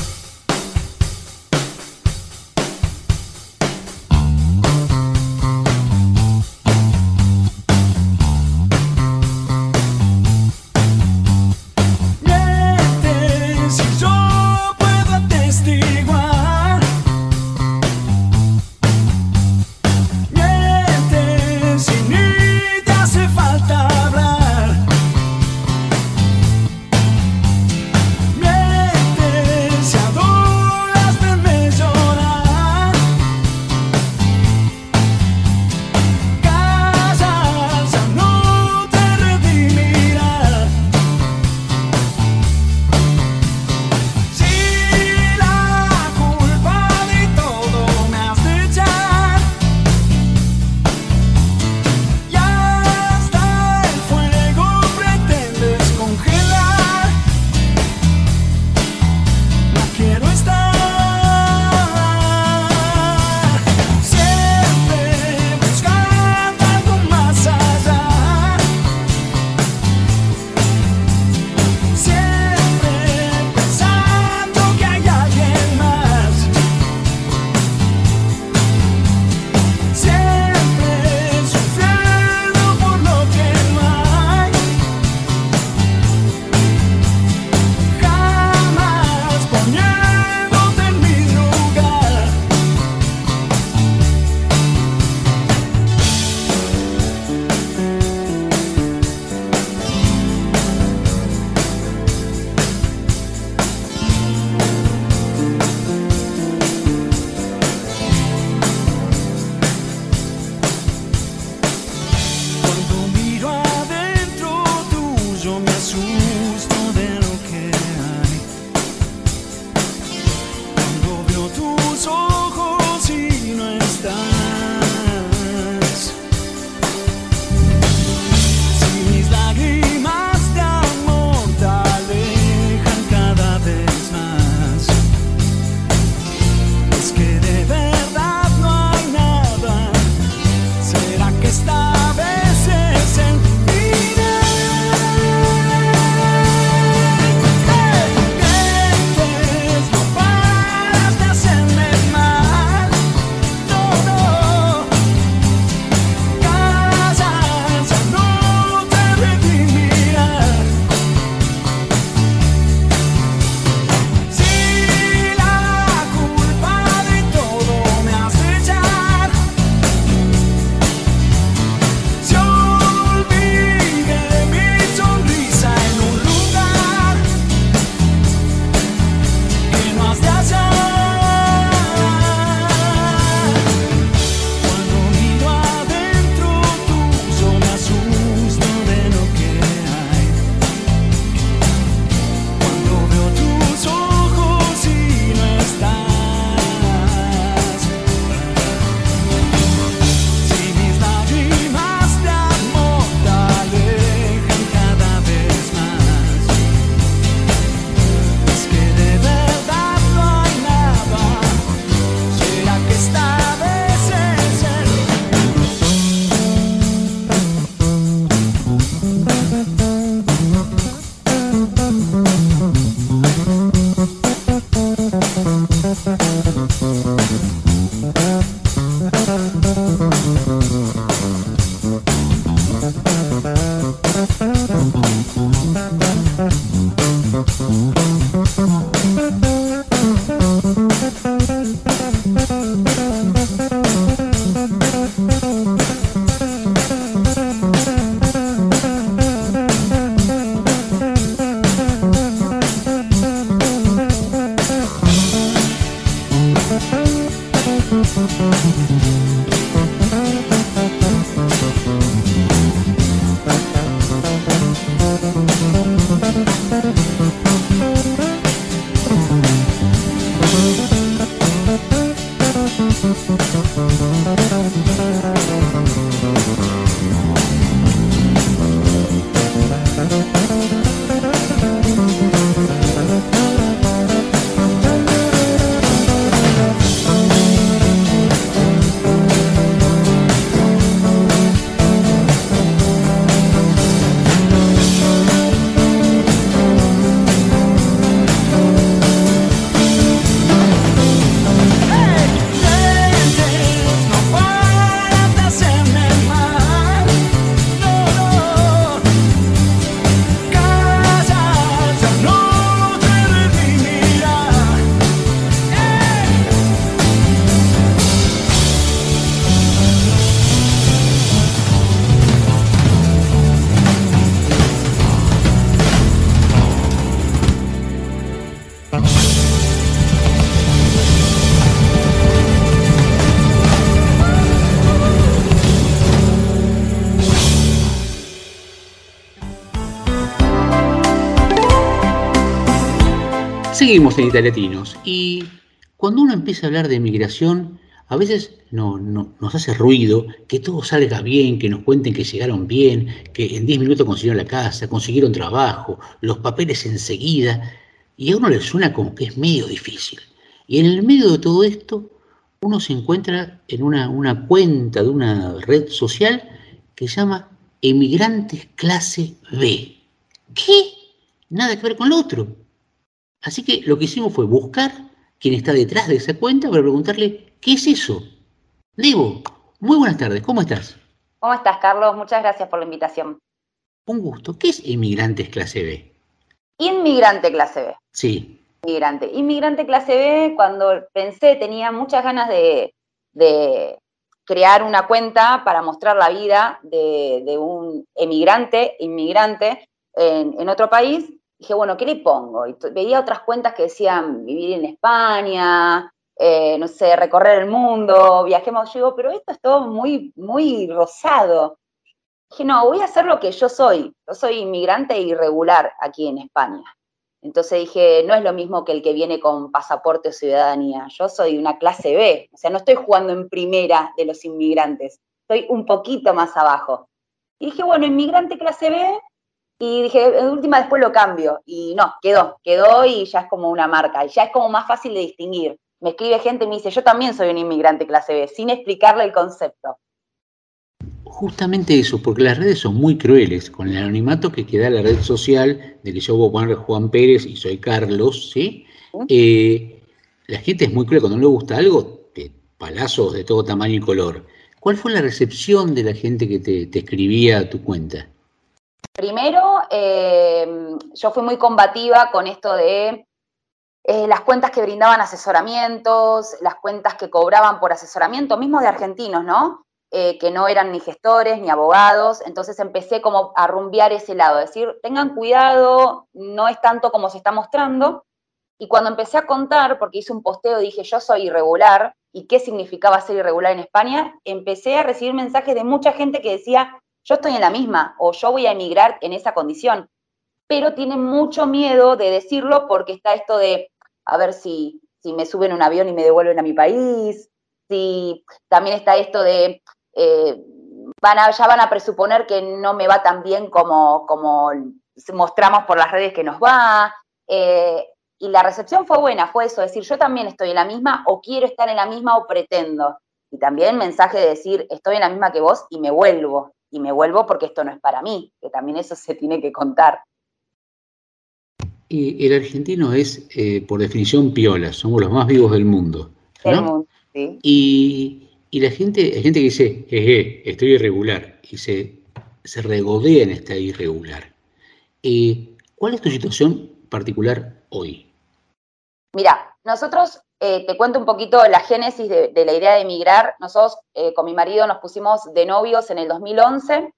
Seguimos en Italiatinos y cuando uno empieza a hablar de migración, a veces no, no- nos hace ruido que todo salga bien, que nos cuenten que llegaron bien, que en 10 minutos consiguieron la casa, consiguieron trabajo, los papeles enseguida, y a uno le suena como que es medio difícil. Y en el medio de todo esto, uno se encuentra en una, una cuenta de una red social que se llama Emigrantes Clase B. ¿Qué? Nada que ver con lo otro. Así que lo que hicimos fue buscar quién está detrás de esa cuenta para preguntarle, ¿qué es eso? Debo, muy buenas tardes, ¿cómo estás? ¿Cómo estás, Carlos? Muchas gracias por la invitación. Un gusto. ¿Qué es Emigrantes Clase B? Inmigrante clase B. Sí, Inmigrante. Inmigrante clase B, cuando pensé, tenía muchas ganas de, de crear una cuenta para mostrar la vida de, de un emigrante, inmigrante en, en otro país. Dije, bueno, ¿qué le pongo? Y veía otras cuentas que decían vivir en España, eh, no sé, recorrer el mundo, viajemos. Yo digo, pero esto es todo muy, muy rosado. Dije, no, voy a hacer lo que yo soy. Yo soy inmigrante irregular aquí en España. Entonces dije, no es lo mismo que el que viene con pasaporte o ciudadanía. Yo soy una clase B, o sea, no estoy jugando en primera de los inmigrantes, estoy un poquito más abajo. Y dije, bueno, inmigrante clase B, y dije, de última después lo cambio. Y no, quedó, quedó y ya es como una marca, y ya es como más fácil de distinguir. Me escribe gente y me dice, yo también soy un inmigrante clase B, sin explicarle el concepto. justamente eso, porque las redes son muy crueles, con el anonimato que queda la red social de que yo voy a poner Juan Pérez y soy Carlos, ¿sí? Eh, la gente es muy cruel, cuando no le gusta algo, te palazos de todo tamaño y color. ¿Cuál fue la recepción de la gente que te, te escribía a tu cuenta? Primero, eh, yo fui muy combativa con esto de eh, las cuentas que brindaban asesoramientos, las cuentas que cobraban por asesoramiento, mismo de argentinos, ¿no? Eh, que no eran ni gestores ni abogados, entonces empecé como a rumbear ese lado, decir, tengan cuidado, no es tanto como se está mostrando, y cuando empecé a contar, porque hice un posteo, dije, yo soy irregular, ¿y qué significaba ser irregular en España? Empecé a recibir mensajes de mucha gente que decía, yo estoy en la misma, o yo voy a emigrar en esa condición, pero tienen mucho miedo de decirlo porque está esto de, a ver si, si me suben un avión y me devuelven a mi país, si también está esto de, eh, van a, ya van a presuponer que no me va tan bien como, como mostramos por las redes que nos va. eh, y la recepción fue buena, fue eso, decir, yo también estoy en la misma, o quiero estar en la misma, o pretendo. Y también mensaje de decir, estoy en la misma que vos y me vuelvo. Y me vuelvo porque esto no es para mí, que también eso se tiene que contar. Y el argentino es, eh, por definición, piola, somos los más vivos del mundo. ¿no? Del mundo, ¿sí? Y, y la gente, hay gente que dice, jeje, estoy irregular, y se, se regodea en esta irregular. Eh, ¿Cuál es tu situación particular hoy? Mira, nosotros, eh, te cuento un poquito la génesis de, la idea de emigrar. Nosotros eh, con mi marido nos pusimos de novios en el 2011.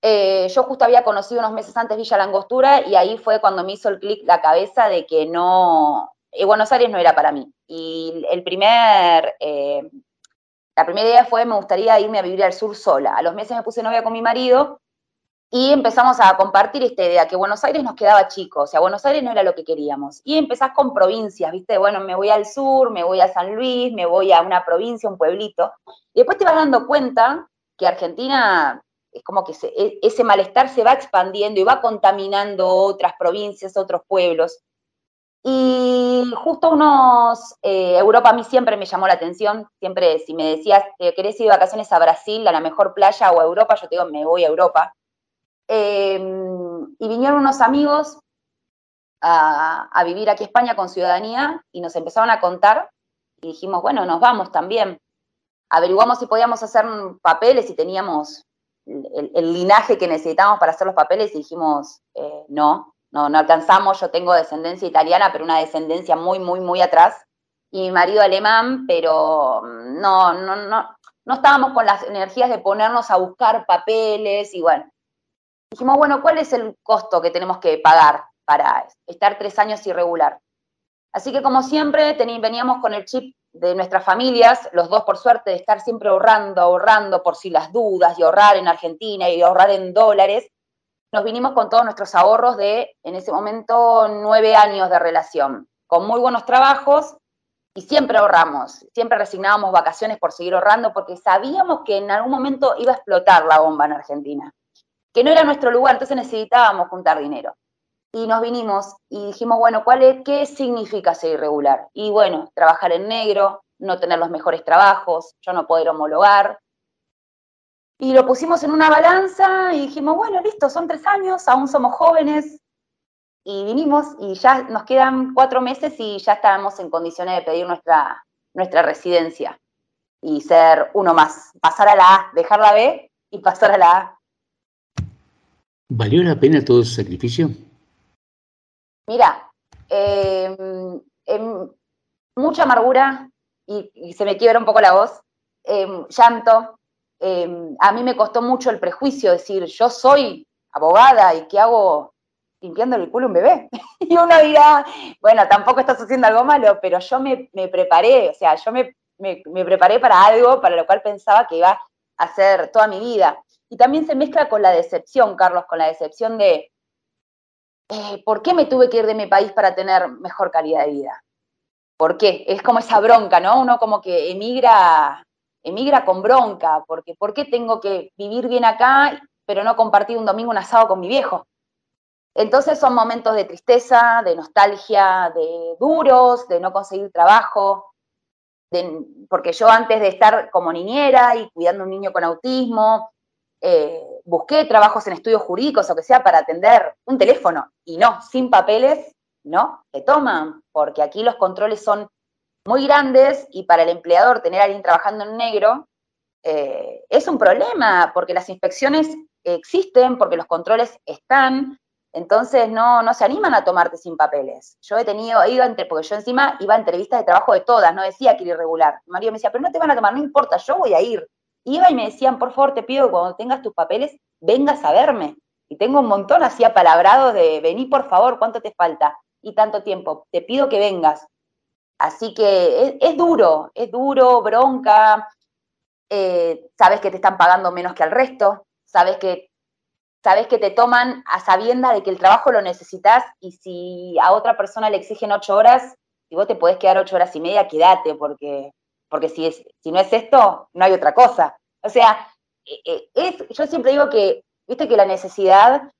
Eh, yo justo había conocido unos meses antes Villa Langostura y ahí fue cuando me hizo el clic la cabeza de que no, Buenos Aires no era para mí. Y el primer, la primera idea fue me gustaría irme a vivir al sur sola. A los meses me puse novia con mi marido y empezamos a compartir esta idea, que Buenos Aires nos quedaba chico, o sea, Buenos Aires no era lo que queríamos. Y empezás con provincias, ¿viste? Bueno, me voy al sur, me voy a San Luis, me voy a una provincia, un pueblito. Y después te vas dando cuenta que Argentina es como que e- ese malestar se va expandiendo y va contaminando otras provincias, otros pueblos. Y justo unos, eh, Europa a mí siempre me llamó la atención, siempre si me decías, eh, ¿querés ir de vacaciones a Brasil, a la mejor playa o a Europa? Yo te digo, me voy a Europa. Eh, y vinieron unos amigos a, vivir aquí a España con ciudadanía y nos empezaron a contar y dijimos, bueno, nos vamos también. Averiguamos si podíamos hacer papeles, si teníamos el, el linaje que necesitábamos para hacer los papeles y dijimos, eh, no, no, no alcanzamos, yo tengo descendencia italiana, pero una descendencia muy, muy, muy atrás, y mi marido alemán, pero mm, no, no, no, no estábamos con las energías de ponernos a buscar papeles y bueno, dijimos, bueno, ¿cuál es el costo que tenemos que pagar para estar tres años irregular? Así que como siempre veníamos con el chip de nuestras familias, los dos por suerte de estar siempre ahorrando, ahorrando por si las dudas y ahorrar en Argentina y ahorrar en dólares, nos vinimos con todos nuestros ahorros de, en ese momento, nueve años de relación. con muy buenos trabajos y siempre ahorramos, siempre resignábamos vacaciones por seguir ahorrando porque sabíamos que en algún momento iba a explotar la bomba en Argentina, que no era nuestro lugar, entonces necesitábamos juntar dinero. Y nos vinimos y dijimos, bueno, ¿cuál es, ¿qué significa ser irregular? Y bueno, trabajar en negro, no tener los mejores trabajos, yo no poder homologar. Y lo pusimos en una balanza y dijimos, bueno, listo, son tres años, aún somos jóvenes, y vinimos y ya nos quedan cuatro meses y ya estábamos en condiciones de pedir nuestra, nuestra residencia y ser uno más, pasar a la A, dejar la B y pasar a la A. ¿Valió la pena todo ese sacrificio? Mira, eh, em, mucha amargura y, se me quiebra un poco la voz, eh, llanto. A mí me costó mucho el prejuicio, decir, yo soy abogada y qué hago limpiando el culo a un bebé. y uno dirá, bueno, tampoco estás haciendo algo malo, pero yo me, me preparé, o sea, yo me, me, me, preparé para algo para lo cual pensaba que iba a hacer toda mi vida. Y también se mezcla con la decepción, Carlos, con la decepción de, eh, ¿por qué me tuve que ir de mi país para tener mejor calidad de vida? ¿Por qué? Es como esa bronca, ¿no? Uno como que emigra, emigra con bronca, porque ¿por qué tengo que vivir bien acá, pero no compartir un domingo un asado con mi viejo? Entonces son momentos de tristeza, de nostalgia, de duros, de no conseguir trabajo, de, porque yo antes de estar como niñera y cuidando a un niño con autismo, eh, busqué trabajos en estudios jurídicos o que sea para atender un teléfono y no, sin papeles, no, te toman, porque aquí los controles son muy grandes y para el empleador tener a alguien trabajando en negro eh, es un problema, porque las inspecciones existen, porque los controles están, entonces no, no se animan a tomarte sin papeles. Yo he tenido, ido entre, porque yo encima iba a entrevistas de trabajo de todas, no decía que era irregular. Mi marido me decía, pero no te van a tomar, no importa, yo voy a ir. Iba y me decían, por favor, te pido que cuando tengas tus papeles, vengas a verme. Y tengo un montón así apalabrados de, vení por favor, ¿cuánto te falta? Y tanto tiempo, te pido que vengas. Así que es, duro, es duro, bronca, eh, sabes que te están pagando menos que al resto, sabes que sabes que te toman a sabienda de que el trabajo lo necesitas y si a otra persona le exigen ocho horas, si vos te podés quedar ocho horas y media, quédate, porque, porque si, es, si no es esto, no hay otra cosa. O sea, es, yo siempre digo que, viste que la necesidad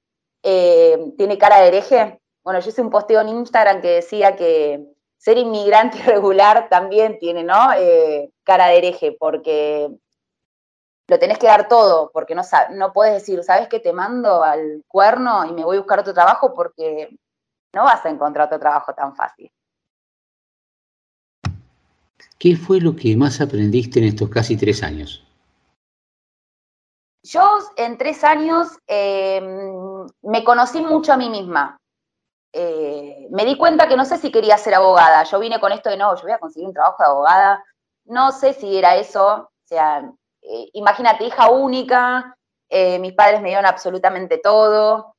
eh, tiene cara de hereje. Bueno, yo hice un posteo en Instagram que decía que ser inmigrante irregular también tiene, ¿no? Eh, cara de hereje, porque lo tenés que dar todo, porque no, no puedes decir, ¿sabes qué? Te mando al cuerno y me voy a buscar otro trabajo porque no vas a encontrar otro trabajo tan fácil. ¿Qué fue lo que más aprendiste en estos casi tres años? Yo en tres años eh, me conocí mucho a mí misma. Eh, me di cuenta que no sé si quería ser abogada. Yo vine con esto de no, yo voy a conseguir un trabajo de abogada. No sé si era eso. O sea, eh, imagínate, hija única, mis padres me dieron absolutamente todo,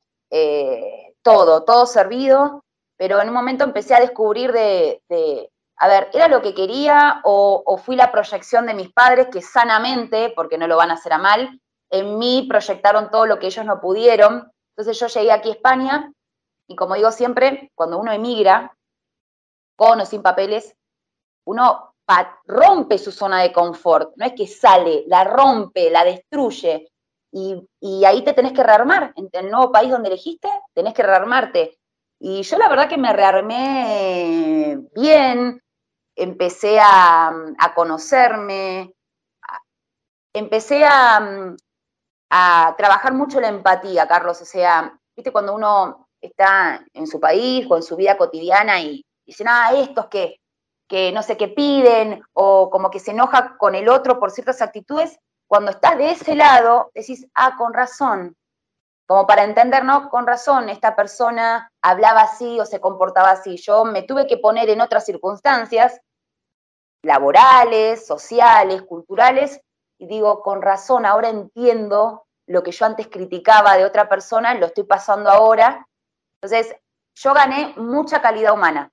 todo, todo servido, pero en un momento empecé a descubrir de, de a ver, ¿era lo que quería o, o, fui la proyección de mis padres que sanamente, porque no lo van a hacer a mal, en mí proyectaron todo lo que ellos no pudieron? Entonces yo llegué aquí a España y como digo siempre, cuando uno emigra, con o sin papeles, uno rompe su zona de confort, no es que sale, la rompe, la destruye, y, ahí te tenés que rearmar, en el nuevo país donde elegiste, tenés que rearmarte. Y yo la verdad que me rearmé bien, empecé a conocerme, empecé a, a, trabajar mucho la empatía, Carlos, o sea, viste cuando uno está en su país o en su vida cotidiana y dice, nada, estos que que no sé qué piden o como que se enoja con el otro por ciertas actitudes, cuando estás de ese lado, decís, ah, con razón, como para entender, ¿no? Con razón, esta persona hablaba así o se comportaba así. Yo me tuve que poner en otras circunstancias laborales, sociales, culturales, y digo, con razón, ahora entiendo lo que yo antes criticaba de otra persona, lo estoy pasando ahora. Entonces, yo gané mucha calidad humana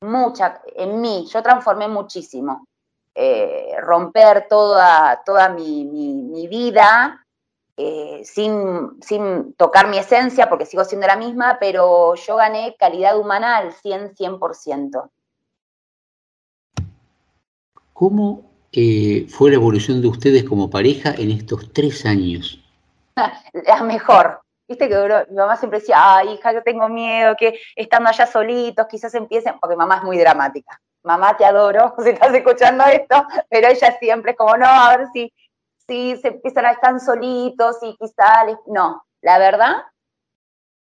mucha, en mí, yo transformé muchísimo. Eh, romper toda, toda mi, mi, vida eh, sin, sin tocar mi esencia, porque sigo siendo la misma, pero yo gané calidad humana al 100, 100%. ¿Cómo eh, fue la evolución de ustedes como pareja en estos tres años? La mejor. Viste que mi mamá siempre decía, ay, hija, yo tengo miedo que estando allá solitos quizás empiecen, porque mamá es muy dramática. Mamá, te adoro, si estás escuchando esto, pero ella siempre es como, no, a ver si, si se empiezan a estar solitos y quizá les... No, la verdad,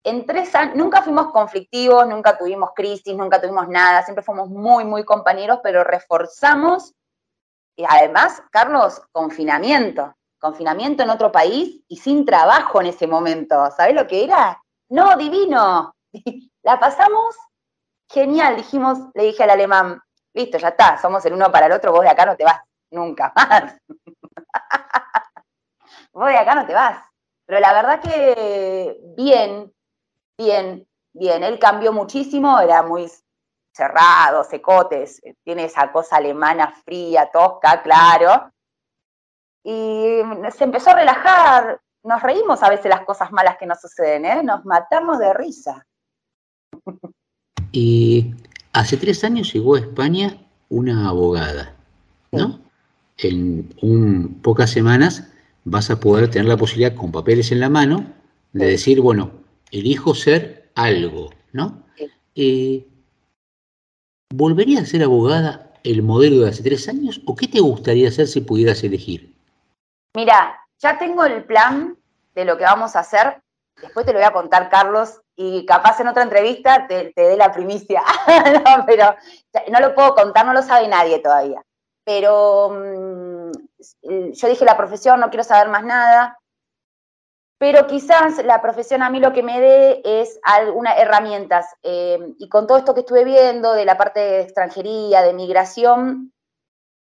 en tres años, nunca fuimos conflictivos, nunca tuvimos crisis, nunca tuvimos nada, siempre fuimos muy, muy compañeros, pero reforzamos, y además, Carlos, confinamiento, confinamiento en otro país y sin trabajo en ese momento, ¿sabés lo que era? No, divino, la pasamos genial, dijimos, le dije al alemán, listo, ya está, somos el uno para el otro, vos de acá no te vas nunca más. vos de acá no te vas. Pero la verdad que bien, bien, bien. Él cambió muchísimo, era muy cerrado, secotes, tiene esa cosa alemana fría, tosca, claro. Y se empezó a relajar. Nos reímos a veces las cosas malas que nos suceden, ¿eh? Nos matamos de risa. Y hace tres años llegó a España una abogada, ¿no? En un, pocas semanas vas a poder tener la posibilidad, con papeles en la mano, de decir, bueno, elijo ser algo, ¿no? Eh, ¿Volverías a ser abogada el modelo de hace tres años o qué te gustaría hacer si pudieras elegir? Mira, ya tengo el plan de lo que vamos a hacer. Después te lo voy a contar, Carlos, y capaz en otra entrevista te, te dé la primicia. pero no lo puedo contar, no lo sabe nadie todavía. Pero mm, yo dije la profesión, no quiero saber más nada. Pero quizás la profesión a mí lo que me dé es algunas herramientas. eh, y con todo esto que estuve viendo de la parte de extranjería, de migración,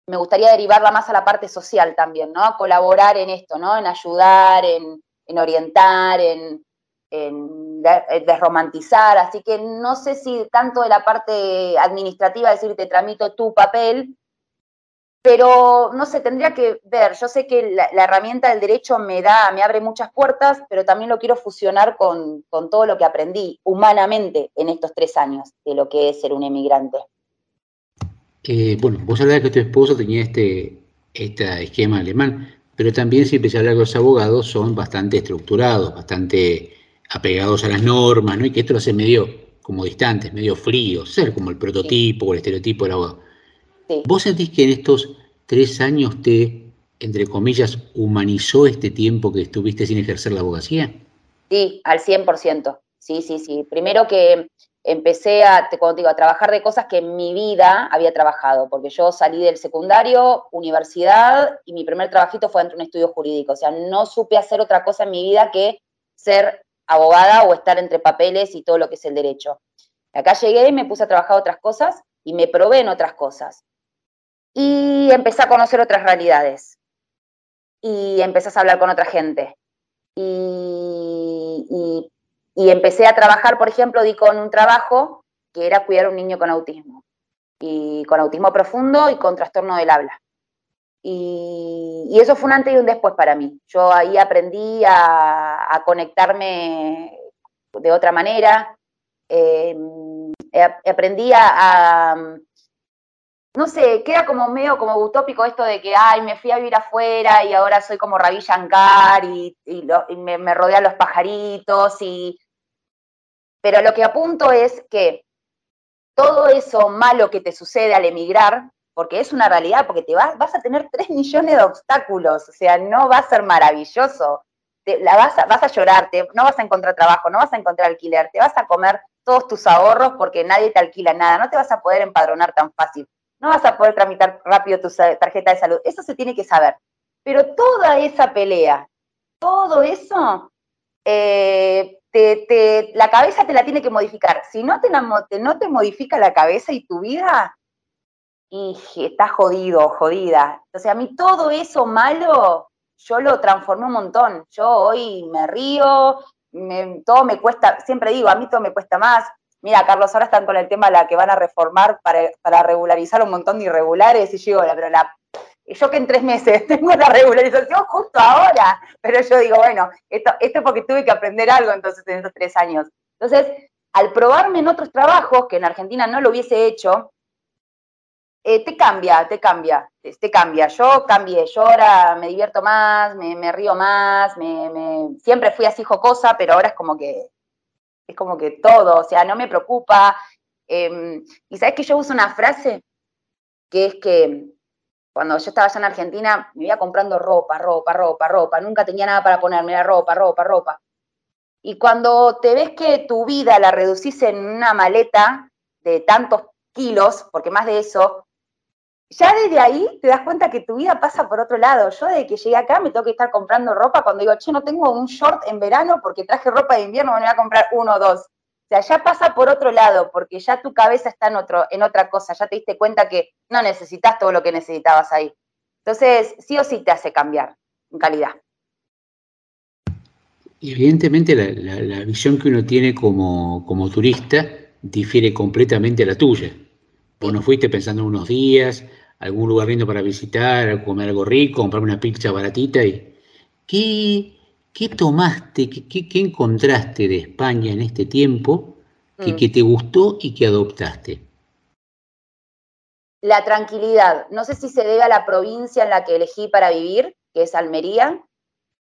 me gustaría derivarla más a la parte social también, ¿no? Colaborar en esto, ¿no? En ayudar, en, en orientar, en, en desromantizar. Así que no sé si tanto de la parte administrativa, decir, te tramito tu papel, pero no sé, tendría que ver. Yo sé que la, la herramienta del derecho me da, me abre muchas puertas, pero también lo quiero fusionar con, con todo lo que aprendí humanamente en estos tres años de lo que es ser un emigrante. Eh, bueno, vos hablabas que tu esposo tenía este, este esquema alemán, pero también siempre se habla que los abogados son bastante estructurados, bastante apegados a las normas, ¿no? Y que esto lo hace medio como distantes, medio fríos, ser como el prototipo o el estereotipo del abogado. ¿Vos sentís que en estos tres años te, entre comillas, humanizó este tiempo que estuviste sin ejercer la abogacía? Sí, al 100%. Sí, sí, sí. Primero que empecé a, como digo, a trabajar de cosas que en mi vida había trabajado, porque yo salí del secundario, universidad, y mi primer trabajito fue dentro de un estudio jurídico. O sea, no supe hacer otra cosa en mi vida que ser abogada o estar entre papeles y todo lo que es el derecho. Acá llegué y me puse a trabajar otras cosas y me probé en otras cosas. Y empecé a conocer otras realidades. Y empezás a hablar con otra gente y, y- y empecé a trabajar, por ejemplo, di con un trabajo que era cuidar a un niño con autismo, y con autismo profundo y con trastorno del habla. Y, y eso fue un antes y un después para mí. Yo ahí aprendí a, a conectarme de otra manera, eh, aprendí a- no sé, queda como medio como utópico esto de que, ay, me fui a vivir afuera y ahora soy como Ravi Shankar y, me, rodean los pajaritos y... Pero lo que apunto es que todo eso malo que te sucede al emigrar, porque es una realidad, porque te vas, vas a tener tres millones de obstáculos, o sea, no va a ser maravilloso. La vas, a, vas a llorar, te- no vas a encontrar trabajo, no vas a encontrar alquiler, te vas a comer todos tus ahorros porque nadie te alquila nada, no te vas a poder empadronar tan fácil, no vas a poder tramitar rápido tu tarjeta de salud, eso se tiene que saber. Pero toda esa pelea, todo eso, eh, te- te- la cabeza te la tiene que modificar. Si no te- no te modifica la cabeza y tu vida, y estás jodido, jodida. Entonces, a mí todo eso malo, yo lo transformé un montón. Yo hoy me río, me- todo me cuesta, siempre digo, a mí todo me cuesta más. Mira, Carlos, ahora están con el tema de la que van a reformar para, para regularizar un montón de irregulares, y yo digo, pero la, yo que en tres meses tengo la regularización justo ahora, pero yo digo, bueno, esto, esto es porque tuve que aprender algo entonces en esos tres años. Entonces, al probarme en otros trabajos que en Argentina no lo hubiese hecho, eh, te cambia, te cambia, te cambia. Yo cambié, yo ahora me divierto más, me, me río más, me, me, siempre fui así jocosa, pero ahora es como que, es como que todo, o sea, no me preocupa. Em, y sabes que yo uso una frase que es que cuando yo estaba allá en Argentina me iba comprando ropa, ropa, ropa, ropa, nunca tenía nada para ponerme, era ropa, ropa, ropa. Y cuando te ves que tu vida la reducís en una maleta de tantos kilos, porque más de eso, ya desde ahí te das cuenta que tu vida pasa por otro lado. Yo desde que llegué acá me tengo que estar comprando ropa cuando digo, che, no tengo un short en verano porque traje ropa de invierno, me voy a comprar uno o dos. O sea, ya pasa por otro lado, porque ya tu cabeza está en, otro, en otra cosa, ya te diste cuenta que no necesitas todo lo que necesitabas ahí. Entonces, sí o sí te hace cambiar en calidad. Y evidentemente la, la, visión que uno tiene como, como turista difiere completamente a la tuya. Vos no fuiste pensando en unos días, algún lugar lindo para visitar, comer algo rico, comprar una pizza baratita. Y, ¿qué, qué tomaste, qué, qué, encontraste de España en este tiempo que, mm. que te gustó y que adoptaste? La tranquilidad. No sé si se debe a la provincia en la que elegí para vivir, que es Almería.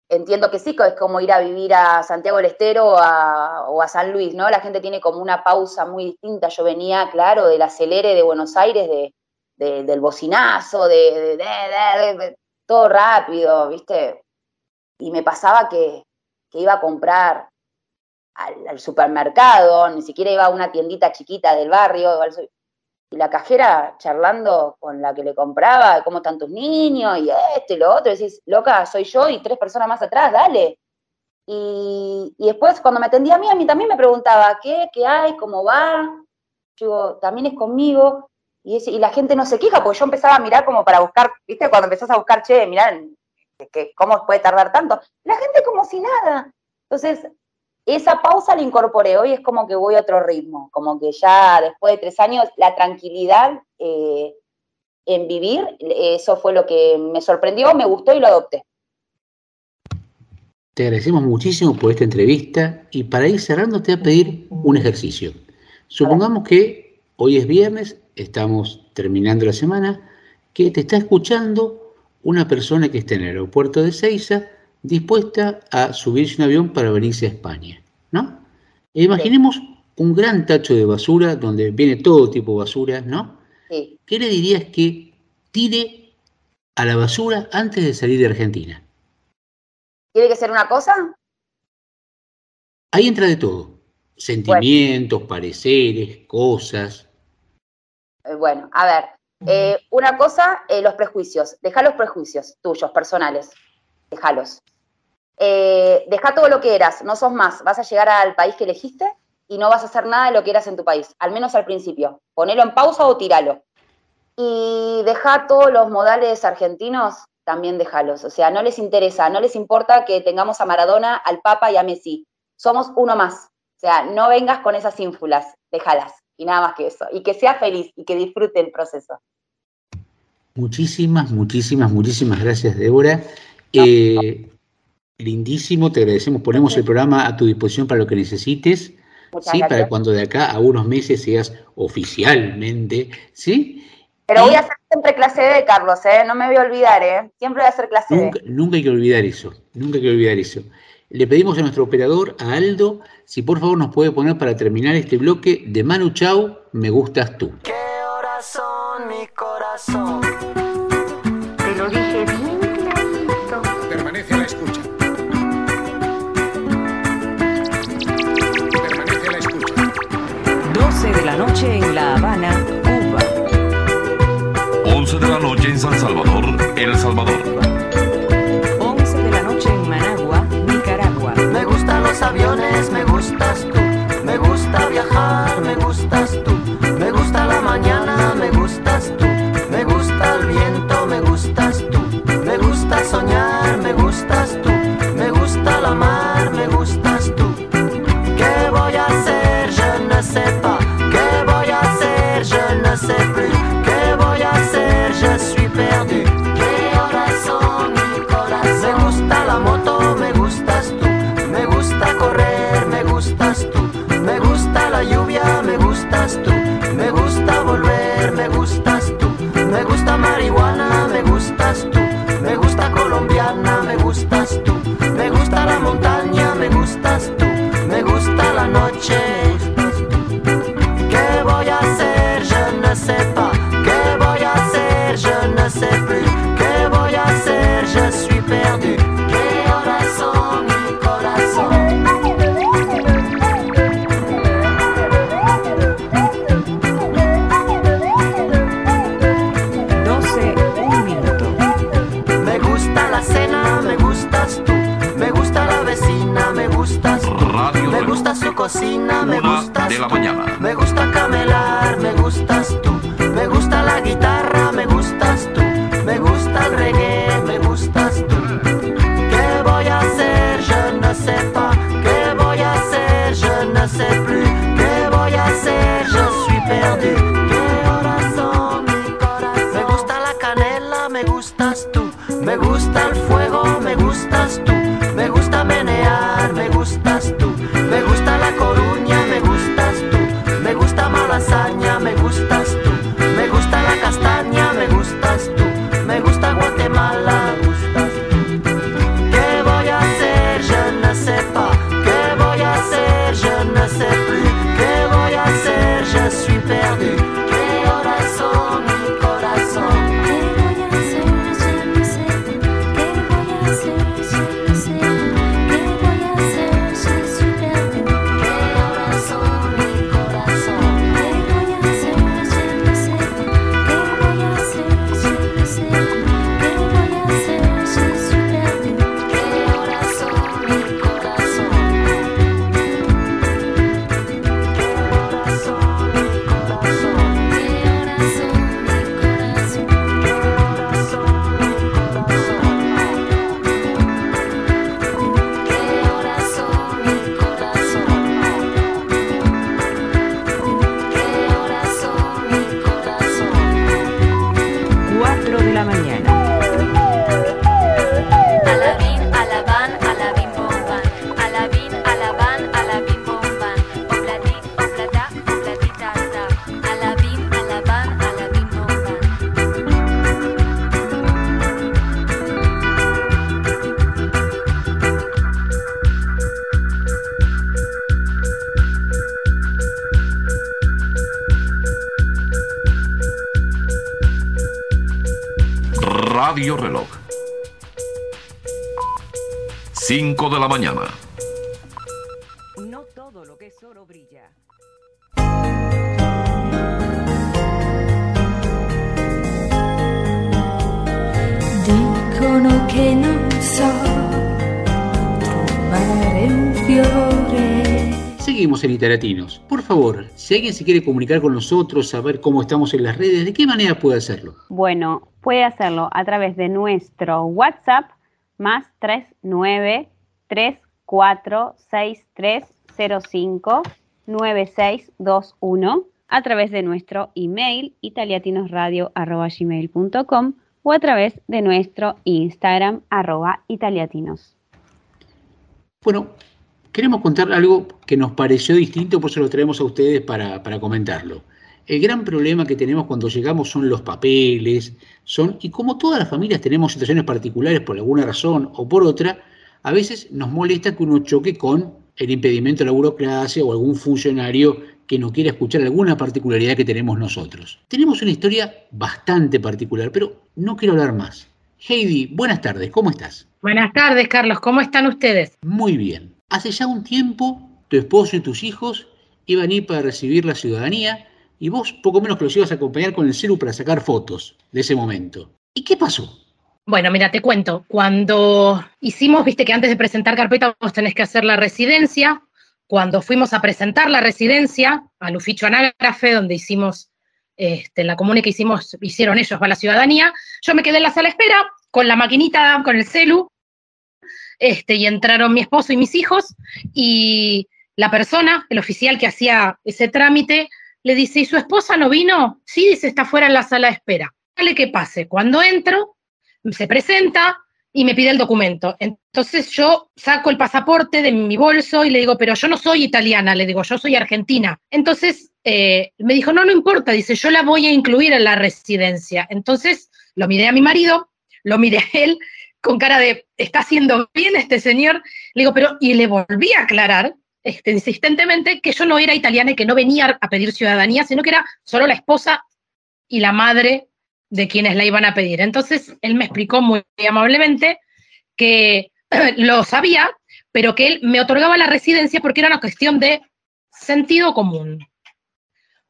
Entiendo que sí, es como ir a vivir a Santiago del Estero o a, o a San Luis, ¿no? La gente tiene como una pausa muy distinta. Yo venía, claro, del acelere de Buenos Aires, de, del bocinazo, de, todo rápido, ¿viste? Y me pasaba que, iba a comprar al, supermercado, ni siquiera iba a una tiendita chiquita del barrio, y la cajera charlando con la que le compraba, cómo están tus niños, y esto y lo otro, decís, loca, soy yo y tres personas más atrás, dale. Y, después, cuando me atendía a mí, a mí también me preguntaba, ¿qué? ¿Qué hay? ¿Cómo va? Yo, también es conmigo. Y, la gente no se queja, porque yo empezaba a mirar como para buscar, ¿viste? Cuando empezás a buscar, che, mirá, que, ¿cómo puede tardar tanto? La gente como si nada. Entonces, esa pausa la incorporé. Hoy es como que voy a otro ritmo, como que ya después de tres años, la tranquilidad eh, en vivir, eso fue lo que me sorprendió, me gustó y lo adopté. Te agradecemos muchísimo por esta entrevista y para ir cerrando te voy a pedir un ejercicio. Supongamos que hoy es viernes estamos terminando la semana, que te está escuchando una persona que está en el aeropuerto de Ceiza dispuesta a subirse un avión para venirse a España, ¿no? E imaginemos un gran tacho de basura donde viene todo tipo de basura, ¿no? ¿Qué le dirías que tire a la basura antes de salir de Argentina? ¿Tiene que ser una cosa? Ahí entra de todo. Sentimientos, pareceres, cosas. Eh, bueno, a ver, eh, una cosa, eh, los prejuicios. Deja los prejuicios tuyos, personales. Dejalos. deja todo lo que eras, no sos más. Vas a llegar al país que elegiste y no vas a hacer nada de lo que eras en tu país, al menos al principio. Ponelo en pausa o tiralo. Y deja todos los modales argentinos, también déjalos. O sea, no les interesa, no les importa que tengamos a Maradona, al Papa y a Messi. Somos uno más. O sea, no vengas con esas ínfulas, déjalas y nada más que eso. Y que sea feliz y que disfrute el proceso. Muchísimas, muchísimas, muchísimas gracias, Débora. Eh, lindísimo, te agradecemos. Ponemos el programa a tu disposición para lo que necesites. sí, para cuando de acá a unos meses seas oficialmente, ¿sí? Pero voy a hacer siempre clase D, Carlos, ¿eh? No me voy a olvidar, ¿eh? Siempre voy a hacer clase nunca, D. Nunca hay que olvidar eso, nunca hay que olvidar eso. Le pedimos a nuestro operador, a Aldo, si por favor nos puede poner para terminar este bloque de Manu Chao, Me Gustas Tú. ¿Qué horas son, mi corazón? Te lo dije bien clarito. Permanece a la escucha. Permanece a la escucha. 12 de la noche en La Habana, Cuba. 11 de la noche en San Salvador, El Salvador. Gusta soñar, me gustas tú. Literatinos. Por favor, si alguien se quiere comunicar con nosotros, saber cómo estamos en las redes, ¿de qué manera puede hacerlo? Bueno, puede hacerlo a través de nuestro WhatsApp más 393463059621, a través de nuestro email italiatinosradio.gmail.com o a través de nuestro Instagram arroba italiatinos. Bueno, queremos contar algo que nos pareció distinto, por eso lo traemos a ustedes para, para comentarlo. El gran problema que tenemos cuando llegamos son los papeles, son, y como todas las familias tenemos situaciones particulares por alguna razón o por otra, a veces nos molesta que uno choque con el impedimento de la burocracia o algún funcionario que no quiera escuchar alguna particularidad que tenemos nosotros. Tenemos una historia bastante particular, pero no quiero hablar más. Heidi, buenas tardes, ¿cómo estás? Buenas tardes, Carlos. ¿Cómo están ustedes? Muy bien. Hace ya un tiempo, tu esposo y tus hijos iban a ir para recibir la ciudadanía y vos poco menos que los ibas a acompañar con el celu para sacar fotos de ese momento. ¿Y qué pasó? Bueno, mira, te cuento. Cuando hicimos, viste que antes de presentar carpeta vos tenés que hacer la residencia. Cuando fuimos a presentar la residencia al Uficho Anágrafe, donde hicimos, este, en la comuna que hicimos, hicieron ellos para la ciudadanía, yo me quedé en la sala de espera con la maquinita, con el celu, este, y entraron mi esposo y mis hijos, y la persona, el oficial que hacía ese trámite, le dice, ¿y su esposa no vino? Sí, dice, está fuera en la sala de espera. Dale que pase. Cuando entro, se presenta y me pide el documento. Entonces yo saco el pasaporte de mi bolso y le digo, pero yo no soy italiana, le digo, yo soy argentina. Entonces eh, me dijo, no, no importa, dice, yo la voy a incluir en la residencia. Entonces lo miré a mi marido, lo miré a él con cara de, ¿está haciendo bien este señor? Le digo, pero, y le volví a aclarar este, insistentemente que yo no era italiana y que no venía a pedir ciudadanía, sino que era solo la esposa y la madre de quienes la iban a pedir. Entonces, él me explicó muy amablemente que lo sabía, pero que él me otorgaba la residencia porque era una cuestión de sentido común.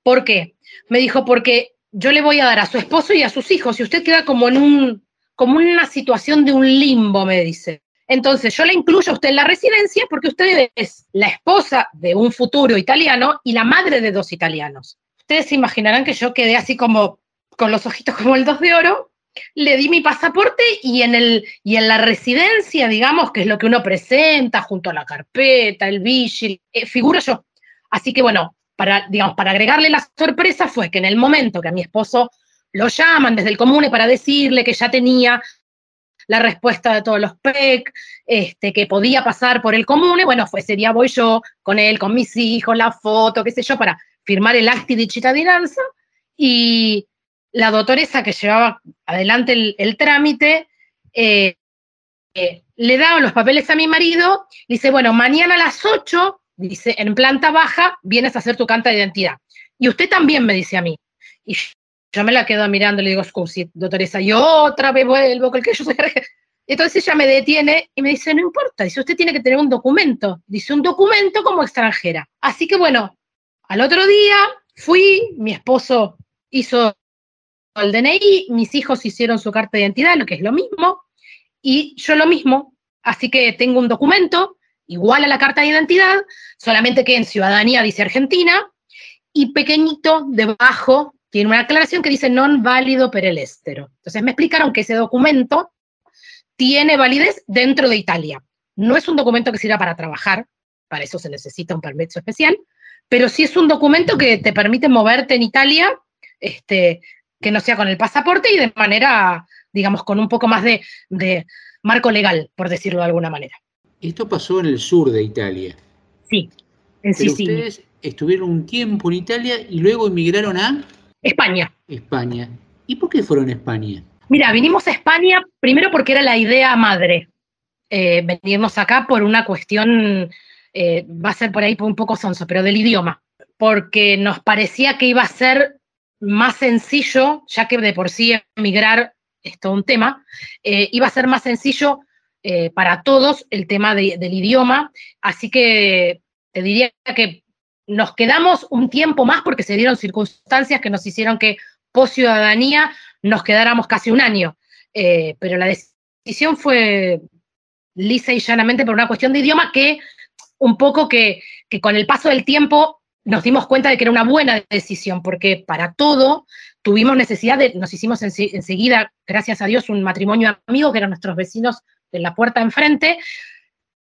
¿Por qué? Me dijo, porque yo le voy a dar a su esposo y a sus hijos, y usted queda como en un, como una situación de un limbo, me dice. Entonces, yo la incluyo a usted en la residencia porque usted es la esposa de un futuro italiano y la madre de dos italianos. Ustedes se imaginarán que yo quedé así como con los ojitos como el dos de oro, le di mi pasaporte y en, el, y en la residencia, digamos, que es lo que uno presenta junto a la carpeta, el vigil, eh, figuro yo. Así que bueno, para, digamos, para agregarle la sorpresa fue que en el momento que a mi esposo lo llaman desde el comune para decirle que ya tenía la respuesta de todos los PEC, este, que podía pasar por el comune, bueno, fue ese día voy yo con él, con mis hijos, la foto, qué sé yo, para firmar el acti di cittadinanza y, la doctoresa que llevaba adelante el, trámite eh, eh, le daba los papeles a mi marido, dice, bueno, mañana a las 8, dice, en planta baja, vienes a hacer tu canta de identidad. Y usted también me dice a mí. Y yo me la quedo mirando, le digo, scusi, doctoresa, yo otra vez vuelvo con el que yo soy Entonces ella me detiene y me dice, no importa, dice, usted tiene que tener un documento, dice, un documento como extranjera. Así que bueno, al otro día fui, mi esposo hizo el DNI, mis hijos hicieron su carta de identidad, lo que es lo mismo, y yo lo mismo, así que tengo un documento igual a la carta de identidad, solamente que en ciudadanía dice Argentina, y pequeñito debajo tiene una aclaración que dice non válido per el estero. Entonces me explicaron que ese documento tiene validez dentro de Italia. No es un documento que sirva para trabajar, para eso se necesita un permiso especial, pero sí es un documento que te permite moverte en Italia este, que no sea con el pasaporte y de manera, digamos, con un poco más de, marco legal, por decirlo de alguna manera. Esto pasó en el sur de Italia. Sí, en Sicilia. ustedes estuvieron un tiempo en Italia y luego emigraron a España. España. ¿Y por qué fueron a España? Mira, vinimos a España primero porque era la idea madre. eh, venirnos acá por una cuestión, eh, va a ser por ahí un poco sonso, pero del idioma. Porque nos parecía que iba a ser más sencillo, ya que de por sí emigrar es todo un tema, eh, iba a ser más sencillo eh, para todos el tema de- del idioma, así que te diría que nos quedamos un tiempo más porque se dieron circunstancias que nos hicieron que post ciudadanía nos quedáramos casi un año, Eh, pero la decisión fue lisa y llanamente por una cuestión de idioma que un poco que, que con el paso del tiempo nos dimos cuenta de que era una buena decisión, porque para todo tuvimos necesidad de, nos hicimos ense- enseguida, gracias a Dios, un matrimonio amigo que eran nuestros vecinos de la puerta enfrente,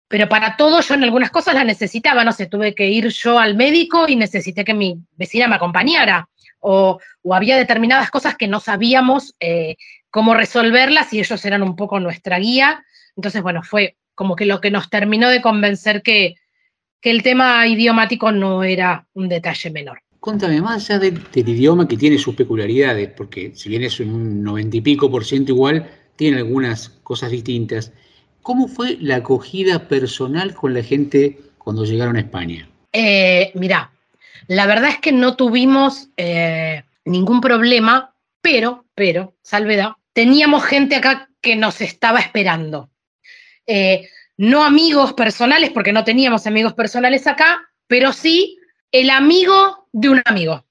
pero para todo yo en algunas cosas las necesitaba, no sé, tuve que ir yo al médico y necesité que mi vecina me acompañara, o, o había determinadas cosas que no sabíamos eh, cómo resolverlas y ellos eran un poco nuestra guía, entonces bueno, fue como que lo que nos terminó de convencer que, que el tema idiomático no era un detalle menor. Contame, más allá del, del idioma que tiene sus peculiaridades, porque si bien es un noventa y pico por ciento igual, tiene algunas cosas distintas. ¿Cómo fue la acogida personal con la gente cuando llegaron a España? Eh, mirá, la verdad es que no tuvimos eh, ningún problema, pero, pero, salvedad, teníamos gente acá que nos estaba esperando. Eh, no amigos personales, porque no teníamos amigos personales acá, pero sí el amigo de un amigo.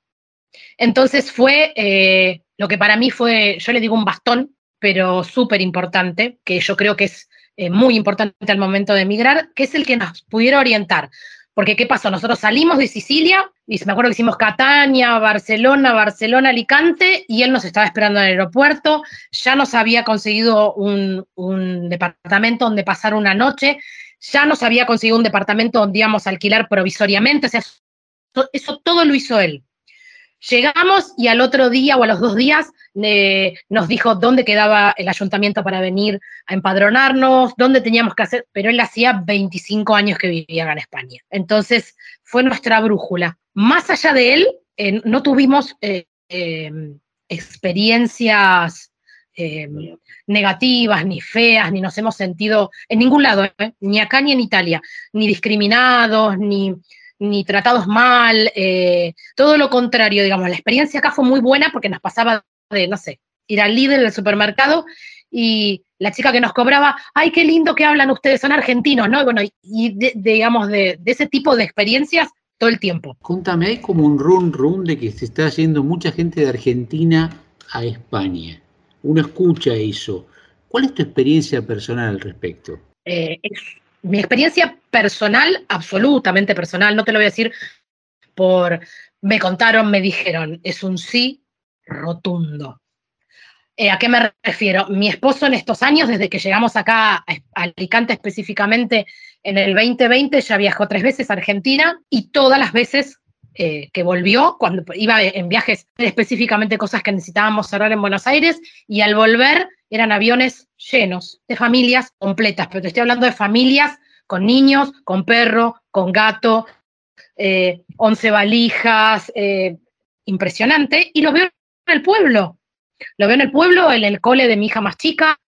Entonces fue eh, lo que para mí fue, yo le digo un bastón, pero súper importante, que yo creo que es eh, muy importante al momento de emigrar, que es el que nos pudiera orientar. Porque, ¿qué pasó? Nosotros salimos de Sicilia, y me acuerdo que hicimos Catania, Barcelona, Barcelona, Alicante, y él nos estaba esperando en el aeropuerto, ya nos había conseguido un, un departamento donde pasar una noche, ya nos había conseguido un departamento donde íbamos a alquilar provisoriamente, o sea, eso, eso todo lo hizo él. Llegamos y al otro día o a los dos días eh, nos dijo dónde quedaba el ayuntamiento para venir a empadronarnos, dónde teníamos que hacer, pero él hacía 25 años que vivía en España. Entonces fue nuestra brújula. Más allá de él, eh, no tuvimos eh, experiencias negativas, ni feas, ni nos hemos sentido en ningún lado, ni acá ni en Italia, ni discriminados, ni, ni tratados mal, eh, todo lo contrario, digamos, la experiencia acá fue muy buena porque nos pasaba de, no sé, ir al líder del supermercado y la chica que nos cobraba, ay, qué lindo que hablan ustedes, son argentinos, ¿no? Y bueno, y, de, digamos, de, de ese tipo de experiencias todo el tiempo. Contame, hay como un run run de que se está yendo mucha gente de Argentina a España. Uno escucha eso. ¿Cuál es tu experiencia personal al respecto? Eh, es mi experiencia personal, absolutamente personal, no te lo voy a decir por me contaron, me dijeron, es un sí rotundo. Eh, ¿A qué me refiero? Mi esposo en estos años, desde que llegamos acá a Alicante específicamente en el 2020, ya viajó tres veces a Argentina y todas las veces eh, que volvió, cuando iba en viajes específicamente cosas que necesitábamos cerrar en Buenos Aires, y al volver eran aviones llenos de familias completas, pero te estoy hablando de familias con niños, con perro, con gato, eh, 11 valijas, eh, impresionante, y los veo en el pueblo. Lo veo en el pueblo, en el cole de mi hija más chica,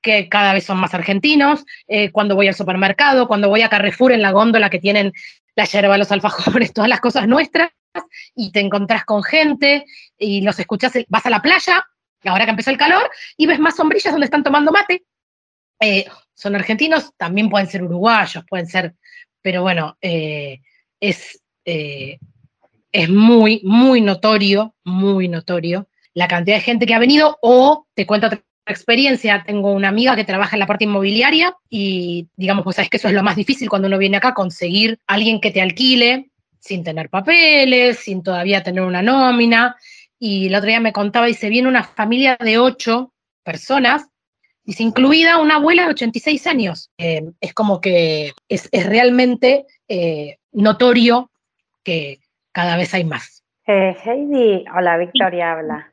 que cada vez son más argentinos, eh, cuando voy al supermercado, cuando voy a Carrefour en la góndola que tienen la yerba, los alfajores, todas las cosas nuestras, y te encontrás con gente y los escuchás, vas a la playa, ahora que empezó el calor, y ves más sombrillas donde están tomando mate. Eh, son argentinos, también pueden ser uruguayos, pueden ser, pero bueno, eh, es, eh, es muy, muy notorio, muy notorio la cantidad de gente que ha venido, o te cuento otra experiencia, tengo una amiga que trabaja en la parte inmobiliaria y digamos, pues sabes que eso es lo más difícil cuando uno viene acá, conseguir alguien que te alquile sin tener papeles, sin todavía tener una nómina. Y el otro día me contaba, dice, viene una familia de ocho personas, dice, incluida una abuela de 86 años. Eh, es como que es, es realmente eh, notorio que cada vez hay más. Eh, Heidi, hola, Victoria habla.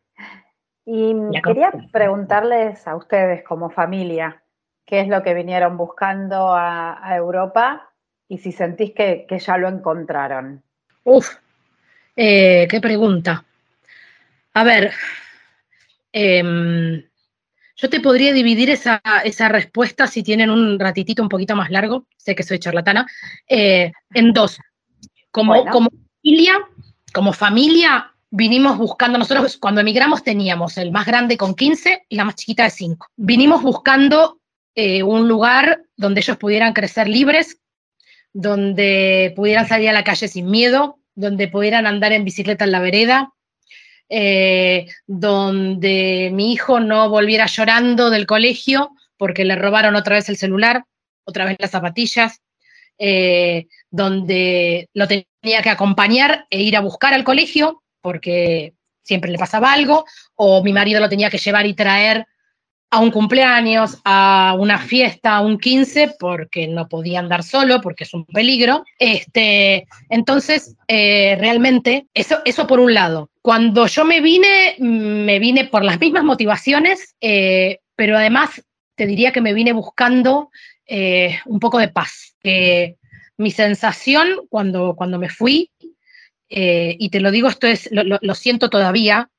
Y quería preguntarles a ustedes como familia, ¿qué es lo que vinieron buscando a, a Europa y si sentís que, que ya lo encontraron? Uf, qué pregunta. A ver, em, yo te podría dividir esa, esa respuesta si tienen un ratitito un poquito más largo, sé que soy charlatana, eh, en dos. Como, Bueno. como familia, como familia, vinimos buscando, nosotros cuando emigramos teníamos el más grande con 15 y la más chiquita de 5. Vinimos buscando eh, un lugar donde ellos pudieran crecer libres, donde pudieran salir a la calle sin miedo, donde pudieran andar en bicicleta en la vereda, eh, donde mi hijo no volviera llorando del colegio porque le robaron otra vez el celular, otra vez las zapatillas, eh, donde lo tenía que acompañar e ir a buscar al colegio porque siempre le pasaba algo, o mi marido lo tenía que llevar y traer a un cumpleaños, a una fiesta, a un 15, porque no podía andar solo, porque es un peligro. Este, entonces, eh, realmente, eso, eso por un lado. Cuando yo me vine, me vine por las mismas motivaciones, eh, pero además te diría que me vine buscando eh, un poco de paz. Que mi sensación cuando, cuando me fui, y te lo digo, esto es, lo siento todavía,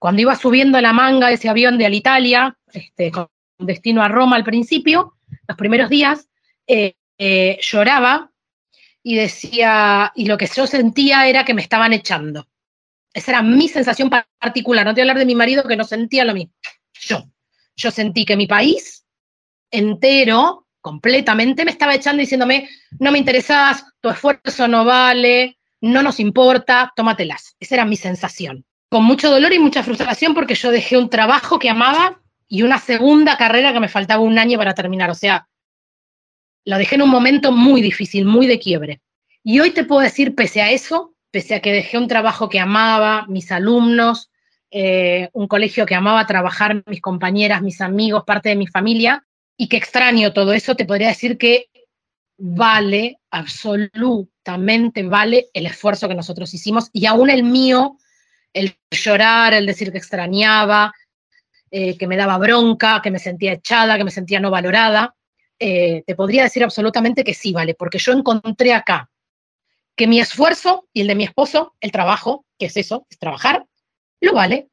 cuando iba subiendo la manga de ese avión de Alitalia, este, con destino a Roma al principio, los primeros días, eh, eh, lloraba y decía, y lo que yo sentía era que me estaban echando. Esa era mi sensación pa- particular. No te voy a hablar de mi marido que no sentía lo mismo. Yo. Yo sentí que mi país entero, completamente, me estaba echando diciéndome, no me interesas, tu esfuerzo no vale, no nos importa, tómatelas. Esa era mi sensación. Con mucho dolor y mucha frustración porque yo dejé un trabajo que amaba y una segunda carrera que me faltaba un año para terminar. O sea, lo dejé en un momento muy difícil, muy de quiebre. Y hoy te puedo decir, pese a eso, pese a que dejé un trabajo que amaba, mis alumnos, eh, un colegio que amaba trabajar, mis compañeras, mis amigos, parte de mi familia, y que extraño todo eso, te podría decir que vale, absolutamente vale el esfuerzo que nosotros hicimos y aún el mío el llorar, el decir que extrañaba, eh, que me daba bronca, que me sentía echada, que me sentía no valorada, eh, te podría decir absolutamente que sí, vale, porque yo encontré acá que mi esfuerzo y el de mi esposo, el trabajo, que es eso, es trabajar, lo vale.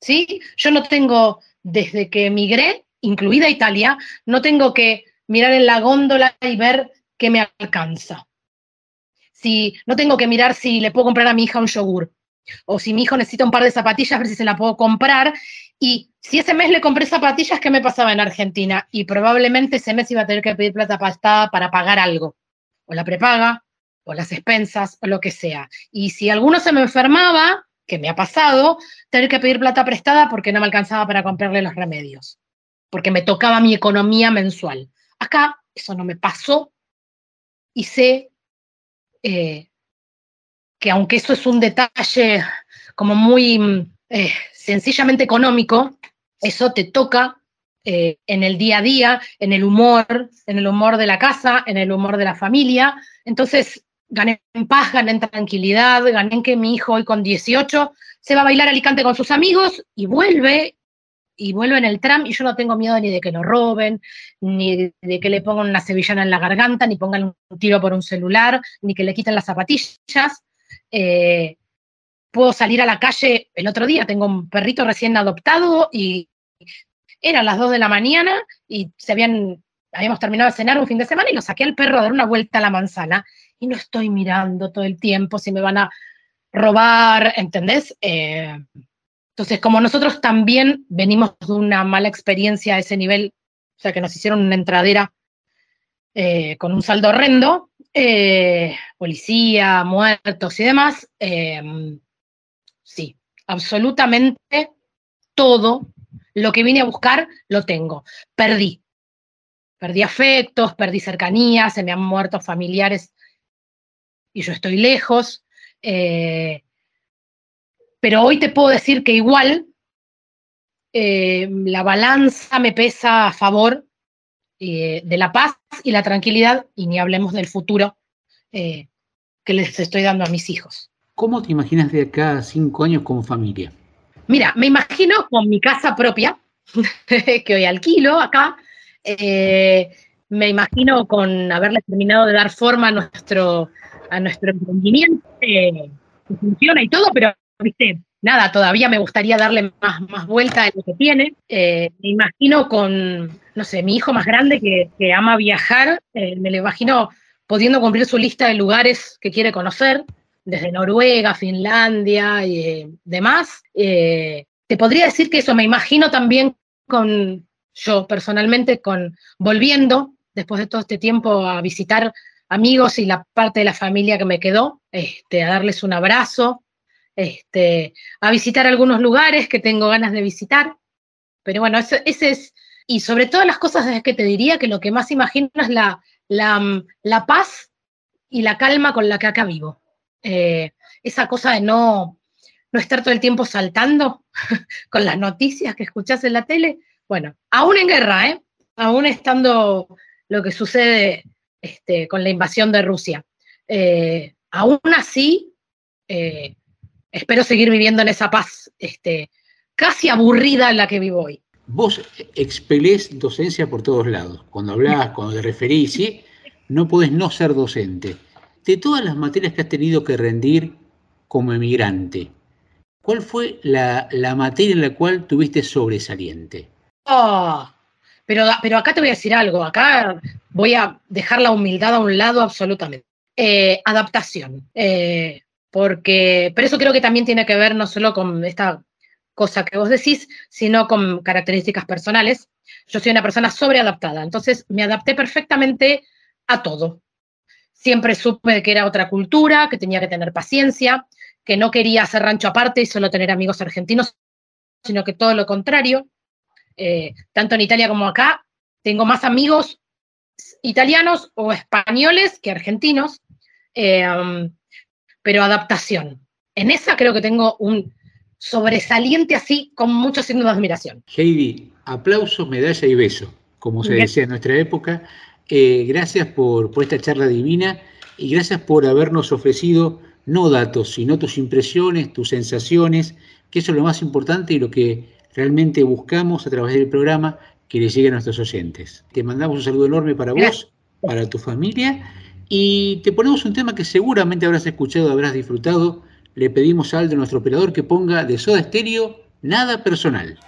¿Sí? Yo no tengo, desde que emigré, incluida Italia, no tengo que mirar en la góndola y ver qué me alcanza. Si no tengo que mirar si le puedo comprar a mi hija un yogur, o si mi hijo necesita un par de zapatillas, ver si se la puedo comprar. Y si ese mes le compré zapatillas, ¿qué me pasaba en Argentina? Y probablemente ese mes iba a tener que pedir plata prestada para pagar algo, o la prepaga, o las expensas, o lo que sea. Y si alguno se me enfermaba, que me ha pasado, tener que pedir plata prestada porque no me alcanzaba para comprarle los remedios, porque me tocaba mi economía mensual. Acá eso no me pasó y sé eh, que aunque eso es un detalle como muy eh, sencillamente económico, eso te toca eh, en el día a día, en el humor, en el humor de la casa, en el humor de la familia. Entonces, gané en paz, gané en tranquilidad, gané en que mi hijo hoy con 18 se va a bailar Alicante con sus amigos y vuelve, y vuelve en el tram y yo no tengo miedo ni de que lo roben, ni de que le pongan una sevillana en la garganta, ni pongan un tiro por un celular, ni que le quiten las zapatillas. Eh, puedo salir a la calle, el otro día tengo un perrito recién adoptado y eran las 2 de la mañana y se habían, habíamos terminado de cenar un fin de semana y lo saqué al perro a dar una vuelta a la manzana y no estoy mirando todo el tiempo si me van a robar, ¿entendés? Eh, entonces, como nosotros también venimos de una mala experiencia a ese nivel, o sea, que nos hicieron una entradera eh, con un saldo horrendo, eh, policía, muertos y demás, eh, sí, absolutamente todo lo que vine a buscar lo tengo. Perdí. Perdí afectos, perdí cercanías, se me han muerto familiares y yo estoy lejos. eh, pero hoy te puedo decir que igual eh, la balanza me pesa a favor eh, de la paz y la tranquilidad, y ni hablemos del futuro eh, que les estoy dando a mis hijos. ¿Cómo te imaginas de acá a cinco años como familia? Mira, me imagino con mi casa propia, que hoy alquilo acá, eh, me imagino con haberle terminado de dar forma a nuestro, a nuestro emprendimiento, que funciona y todo, pero, viste, nada, todavía me gustaría darle más, más vuelta a lo que tiene. Eh, me imagino con, no sé, mi hijo más grande que, ama viajar, eh, me lo imagino pudiendo cumplir su lista de lugares que quiere conocer, desde Noruega, Finlandia y eh, demás. Te podría decir que eso me imagino también con, yo personalmente, con volviendo después de todo este tiempo a visitar amigos y la parte de la familia que me quedó, este, a darles un abrazo, este, a visitar algunos lugares que tengo ganas de visitar. Pero bueno, ese, es, y sobre todas las cosas es que te diría que lo que más imagino es la, la, la paz y la calma con la que acá vivo. Eh, esa cosa de no, no estar todo el tiempo saltando con las noticias que escuchás en la tele. Bueno, aún en guerra, ¿eh? aún estando lo que sucede este, con la invasión de Rusia. Eh, aún así, eh, espero seguir viviendo en esa paz este, casi aburrida en la que vivo hoy. Vos expelés docencia por todos lados. Cuando hablás, cuando te referís, ¿sí? no podés no ser docente. De todas las materias que has tenido que rendir como emigrante, ¿cuál fue la, la materia en la cual tuviste sobresaliente? Oh, pero, pero acá te voy a decir algo, acá voy a dejar la humildad a un lado absolutamente. Eh, adaptación, eh, porque, pero eso creo que también tiene que ver no solo con esta cosa que vos decís, sino con características personales. Yo soy una persona sobreadaptada, entonces me adapté perfectamente a todo. Siempre supe que era otra cultura, que tenía que tener paciencia, que no quería hacer rancho aparte y solo tener amigos argentinos, sino que todo lo contrario. Eh, tanto en Italia como acá, tengo más amigos italianos o españoles que argentinos, eh, pero adaptación. En esa creo que tengo un sobresaliente así, con mucho signo de admiración. Heidi, aplauso, medalla y beso, como se decía en nuestra época. Eh, gracias por, esta charla divina y gracias por habernos ofrecido no datos, sino tus impresiones, tus sensaciones, que eso es lo más importante y lo que realmente buscamos a través del programa que le llegue a nuestros oyentes. Te mandamos un saludo enorme para vos, para tu familia y te ponemos un tema que seguramente habrás escuchado, habrás disfrutado. Le pedimos al de nuestro operador, que ponga de soda estéreo nada personal.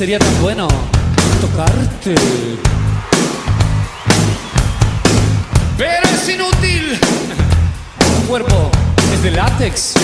sería tan bueno tocarte. Pero es inútil. Tu cuerpo es de látex.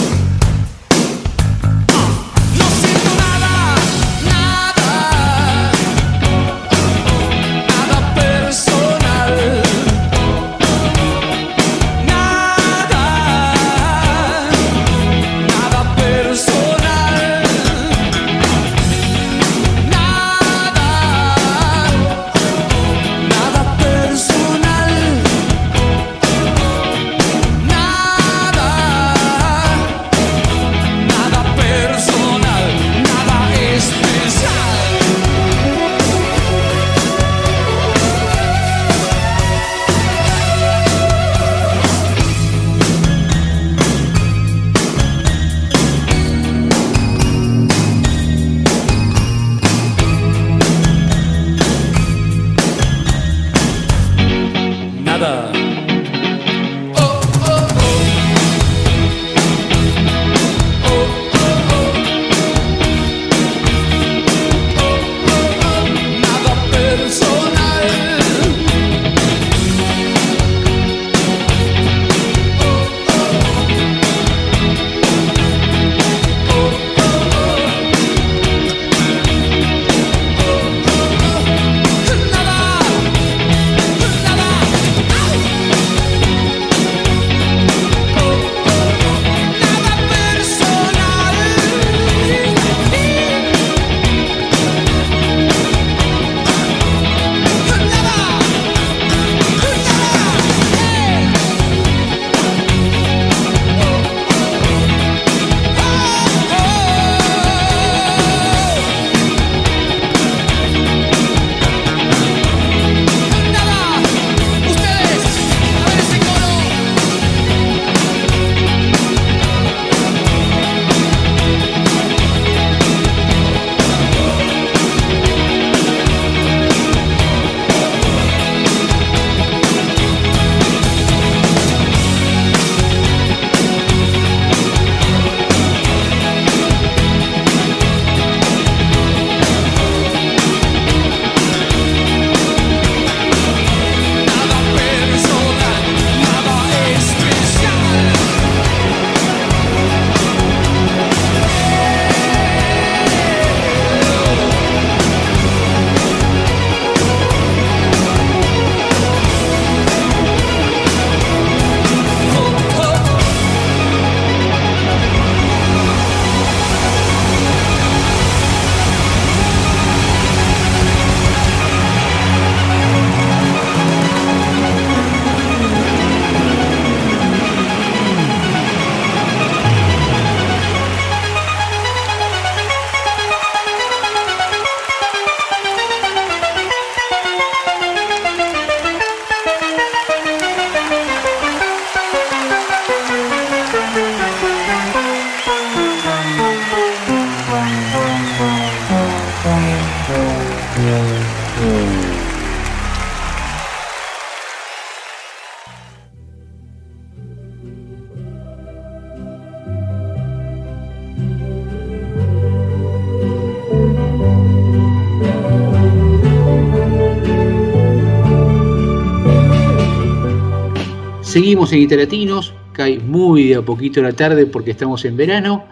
Seguimos en Italatinos, cae muy de a poquito la tarde porque estamos en verano,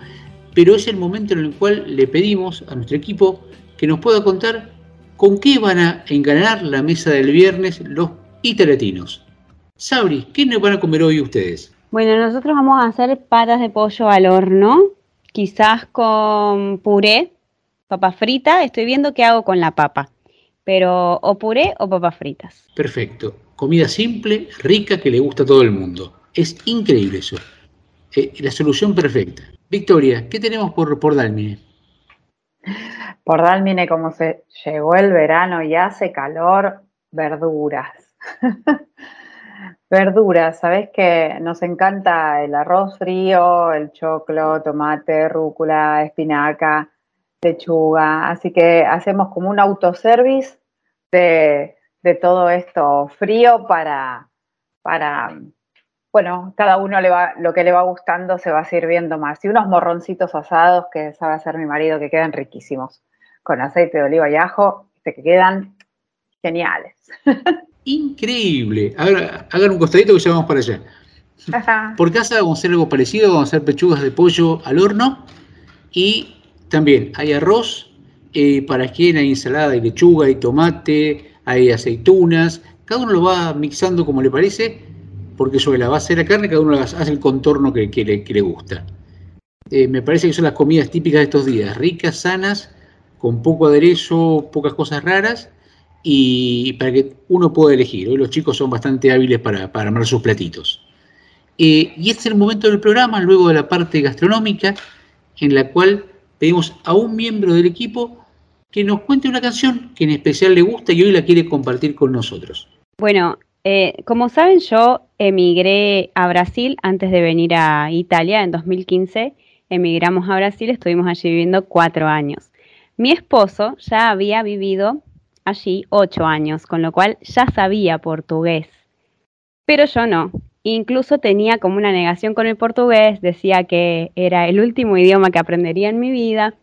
pero es el momento en el cual le pedimos a nuestro equipo que nos pueda contar con qué van a enganar la mesa del viernes los Italatinos. Sabri, ¿qué nos van a comer hoy ustedes? Bueno, nosotros vamos a hacer patas de pollo al horno, quizás con puré, papa frita. Estoy viendo qué hago con la papa, pero o puré o papas fritas. Perfecto. Comida simple, rica, que le gusta a todo el mundo. Es increíble eso. Eh, la solución perfecta. Victoria, ¿qué tenemos por, por Dalmine? Por Dalmine, como se llegó el verano y hace calor, verduras. verduras, ¿sabes que Nos encanta el arroz frío, el choclo, tomate, rúcula, espinaca, lechuga. Así que hacemos como un autoservice de, de todo esto frío para, para, bueno, cada uno le va, lo que le va gustando se va sirviendo más. Y unos morroncitos asados que sabe hacer mi marido que quedan riquísimos, con aceite de oliva y ajo, que quedan geniales. Increíble. Hagan un costadito que ya vamos para allá. Por casa vamos a hacer algo parecido, vamos a hacer pechugas de pollo al horno y también hay arroz, eh, para quien hay ensalada y lechuga y tomate, hay aceitunas, cada uno lo va mixando como le parece, porque sobre la base de la carne cada uno hace el contorno que, le, gusta. Eh, me parece que son las comidas típicas de estos días, ricas, sanas, con poco aderezo, pocas cosas raras, y para que uno pueda elegir. Hoy los chicos son bastante hábiles para, para armar sus platitos. Eh, y este es el momento del programa, luego de la parte gastronómica, en la cual pedimos a un miembro del equipo que nos cuente una canción que en especial le gusta y hoy la quiere compartir con nosotros. Bueno, eh, como saben, yo emigré a Brasil antes de venir a Italia en 2015. Emigramos a Brasil, estuvimos allí viviendo cuatro años. Mi esposo ya había vivido allí ocho años, con lo cual ya sabía portugués. Pero yo no. Incluso tenía como una negación con el portugués, decía que era el último idioma que aprendería en mi vida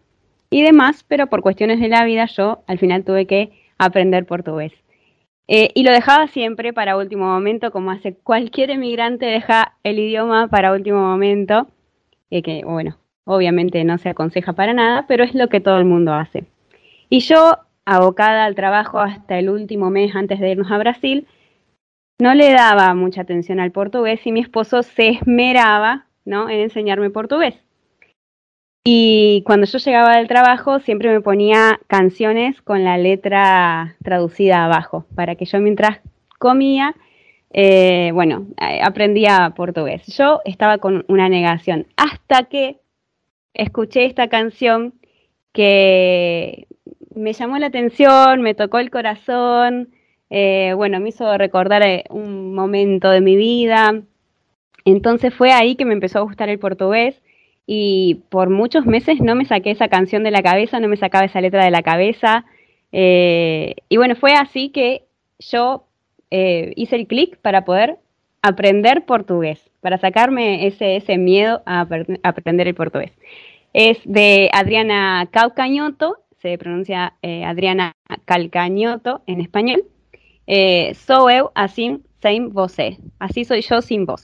y demás, pero por cuestiones de la vida yo al final tuve que aprender portugués. Eh, y lo dejaba siempre para último momento, como hace cualquier emigrante, deja el idioma para último momento, que bueno, obviamente no se aconseja para nada, pero es lo que todo el mundo hace. Y yo, abocada al trabajo hasta el último mes antes de irnos a Brasil, no le daba mucha atención al portugués y mi esposo se esmeraba ¿no? en enseñarme portugués. Y cuando yo llegaba del trabajo siempre me ponía canciones con la letra traducida abajo, para que yo mientras comía, eh, bueno, eh, aprendía portugués. Yo estaba con una negación, hasta que escuché esta canción que me llamó la atención, me tocó el corazón, eh, bueno, me hizo recordar un momento de mi vida. Entonces fue ahí que me empezó a gustar el portugués y por muchos meses no me saqué esa canción de la cabeza, no me sacaba esa letra de la cabeza. Eh, y bueno, fue así que yo eh, hice el clic para poder aprender portugués, para sacarme ese, ese miedo a, aprender el portugués. Es de Adriana Calcañoto, se pronuncia eh, Adriana Calcañoto en español. Eh, sou eu assim sem você. Así soy yo sin vos.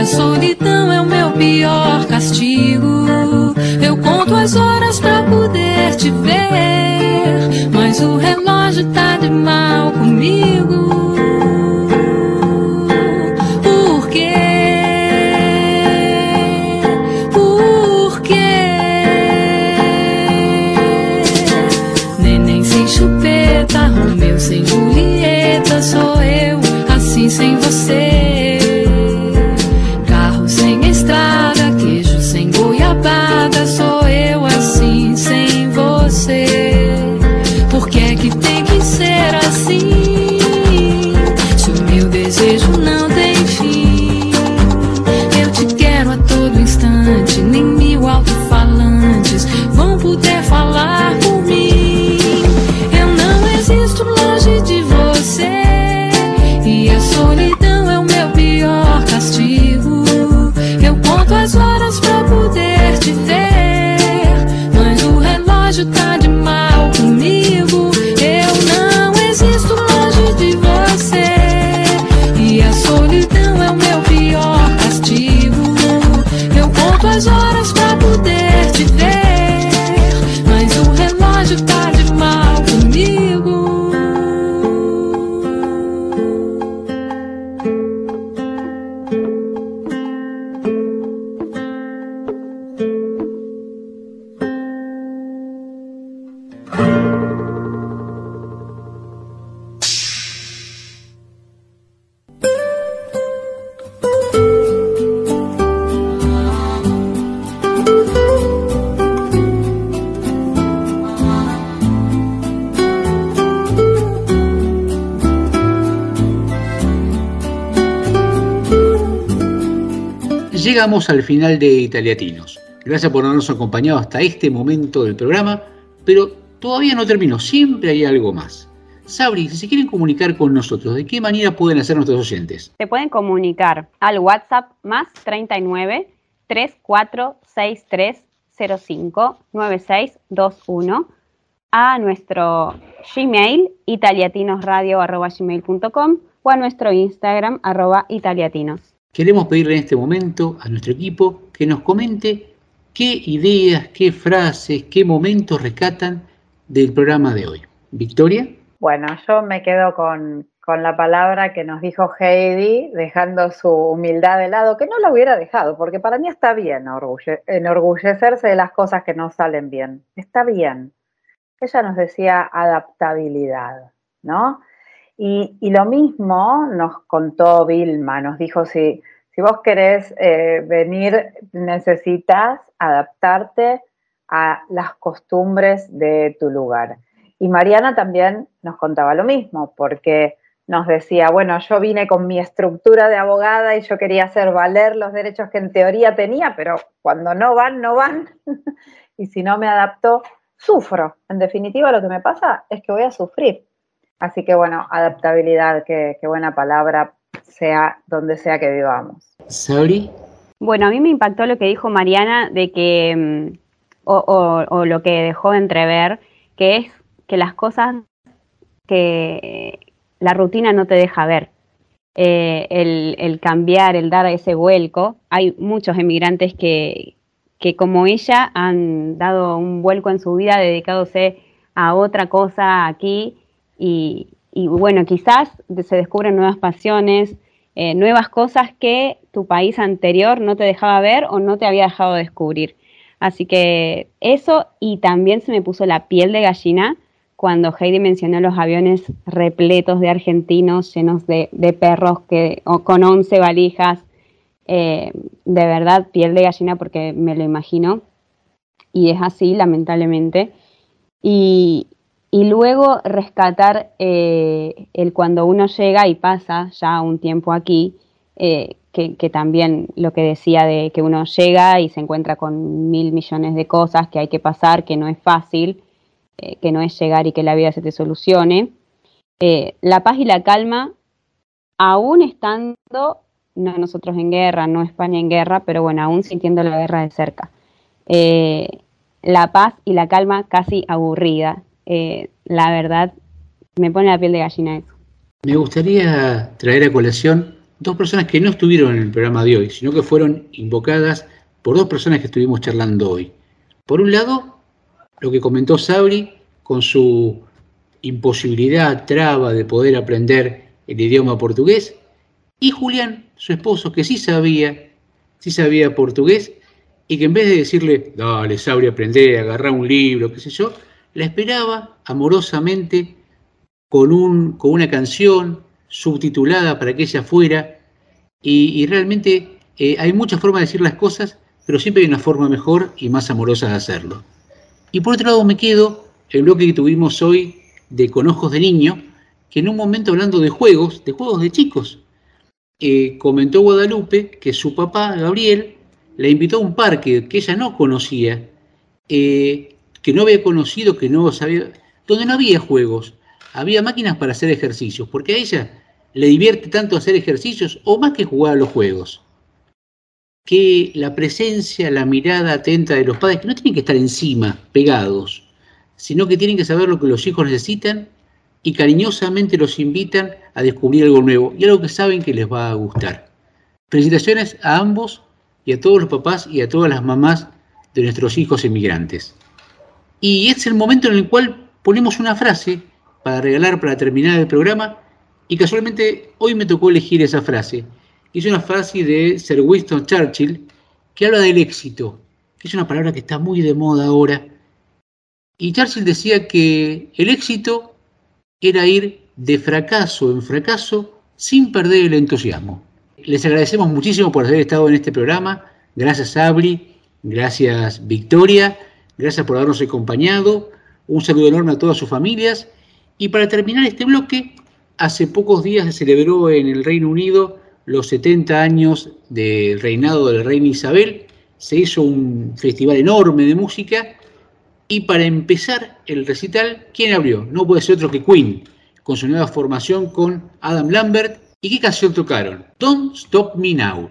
A solidão é o meu pior castigo. Eu conto as horas pra poder te ver. Mas o relógio tá de mal comigo. Llegamos al final de Italiatinos. Gracias por habernos acompañado hasta este momento del programa, pero todavía no terminó, siempre hay algo más. Sabri, si quieren comunicar con nosotros, ¿de qué manera pueden hacer nuestros oyentes? Se pueden comunicar al WhatsApp más 39 3463 05 9621 a nuestro Gmail italiatinosradio.gmail.com o a nuestro Instagram arroba italiatinos. Queremos pedirle en este momento a nuestro equipo que nos comente qué ideas, qué frases, qué momentos rescatan del programa de hoy. Victoria. Bueno, yo me quedo con, con la palabra que nos dijo Heidi, dejando su humildad de lado, que no la hubiera dejado, porque para mí está bien orgulle- enorgullecerse de las cosas que no salen bien. Está bien. Ella nos decía adaptabilidad, ¿no? Y, lo mismo nos contó Vilma, nos dijo, si, si vos querés eh, venir, necesitas adaptarte a las costumbres de tu lugar. Y Mariana también nos contaba lo mismo, porque nos decía, bueno, yo vine con mi estructura de abogada y yo quería hacer valer los derechos que en teoría tenía, pero cuando no van, no van. y si no me adapto, sufro. En definitiva, lo que me pasa es que voy a sufrir. Así que bueno, adaptabilidad, qué, qué buena palabra, sea donde sea que vivamos. Sabri. Bueno, a mí me impactó lo que dijo Mariana de que, mm, o, o- o lo que dejó de entrever, que es que las cosas que la rutina no te deja ver. Eh, el, el cambiar, el dar ese vuelco. Hay muchos emigrantes que, que como ella han dado un vuelco en su vida dedicándose a otra cosa aquí y, bueno, quizás se descubren nuevas pasiones, eh, nuevas cosas que tu país anterior no te dejaba ver o no te había dejado descubrir. Así que eso y también se me puso la piel de gallina cuando Heidi mencionó los aviones repletos de argentinos llenos de, de perros que, o con 11 valijas. Eh, de verdad, piel de gallina porque me lo imagino. Y es así, lamentablemente. Y, y luego rescatar eh, el cuando uno llega y pasa ya un tiempo aquí, eh, que, también lo que decía de que uno llega y se encuentra con mil millones de cosas que hay que pasar, que no es fácil, eh, que no es llegar y que la vida se te solucione. La paz y la calma, aún estando, no nosotros en guerra, no España en guerra, pero bueno, aún sintiendo la guerra de cerca. La paz y la calma casi aburrida. Eh, la verdad, me pone la piel de gallina eso. Me gustaría traer a colación dos personas que no estuvieron en el programa de hoy, sino que fueron invocadas por dos personas que estuvimos charlando hoy. Por un lado, lo que comentó Sabri con su imposibilidad, traba de poder aprender el idioma portugués, y Julián, su esposo, que sí sabía, sí sabía portugués, y que en vez de decirle, dale, Sabri, aprende, agarrá un libro, qué sé yo, la esperaba amorosamente con, un, con una canción subtitulada para que ella fuera, y, realmente eh, hay muchas formas de decir las cosas, pero siempre hay una forma mejor y más amorosa de hacerlo. Y por otro lado me quedo el bloque que tuvimos hoy de Con Ojos de Niño, que en un momento hablando de juegos, de juegos de chicos, eh, comentó Guadalupe que su papá, Gabriel, la invitó a un parque que ella no conocía, eh, que no había conocido, que no sabía, donde no había juegos, había máquinas para hacer ejercicios, porque a ella le divierte tanto hacer ejercicios o más que jugar a los juegos. Que la presencia, la mirada atenta de los padres, que no tienen que estar encima, pegados, sino que tienen que saber lo que los hijos necesitan y cariñosamente los invitan a descubrir algo nuevo y algo que saben que les va a gustar. Felicitaciones a ambos y a todos los papás y a todas las mamás de nuestros hijos emigrantes. Y es el momento en el cual ponemos una frase para regalar para terminar el programa y casualmente hoy me tocó elegir esa frase. Es una frase de Sir Winston Churchill que habla del éxito, es una palabra que está muy de moda ahora. Y Churchill decía que el éxito era ir de fracaso en fracaso sin perder el entusiasmo. Les agradecemos muchísimo por haber estado en este programa. Gracias Abri, gracias Victoria, gracias por habernos acompañado. Un saludo enorme a todas sus familias. Y para terminar este bloque, hace pocos días se celebró en el Reino Unido los 70 años del reinado de la reina Isabel. Se hizo un festival enorme de música. Y para empezar el recital, ¿quién abrió? No puede ser otro que Queen, con su nueva formación con Adam Lambert. ¿Y qué canción tocaron? Don't Stop Me Now.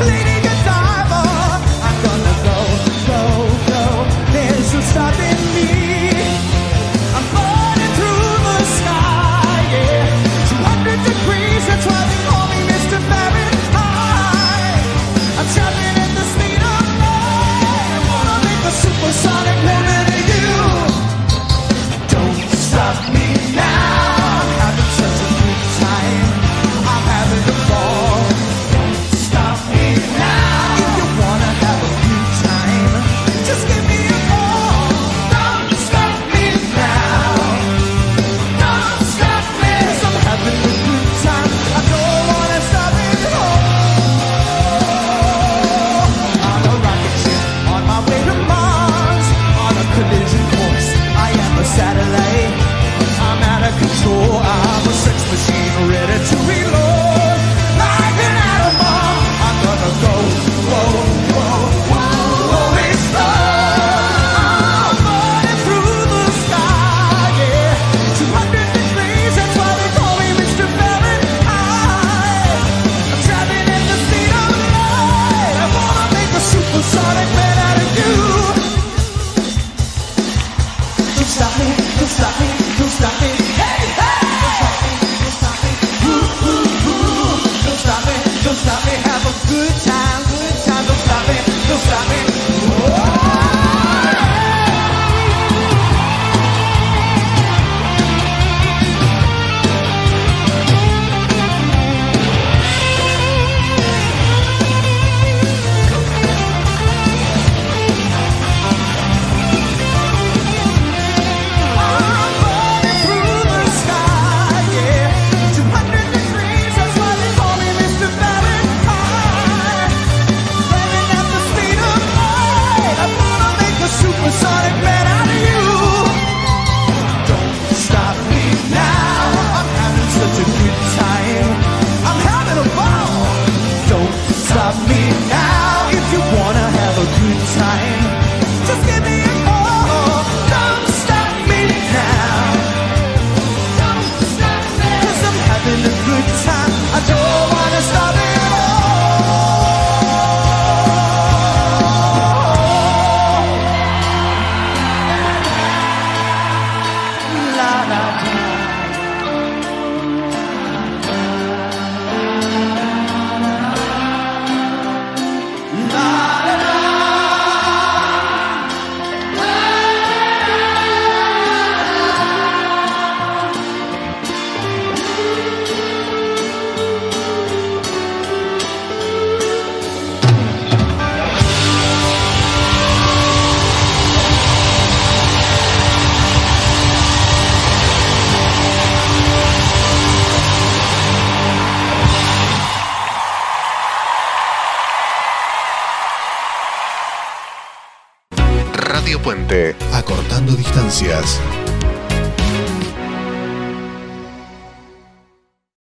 Lady.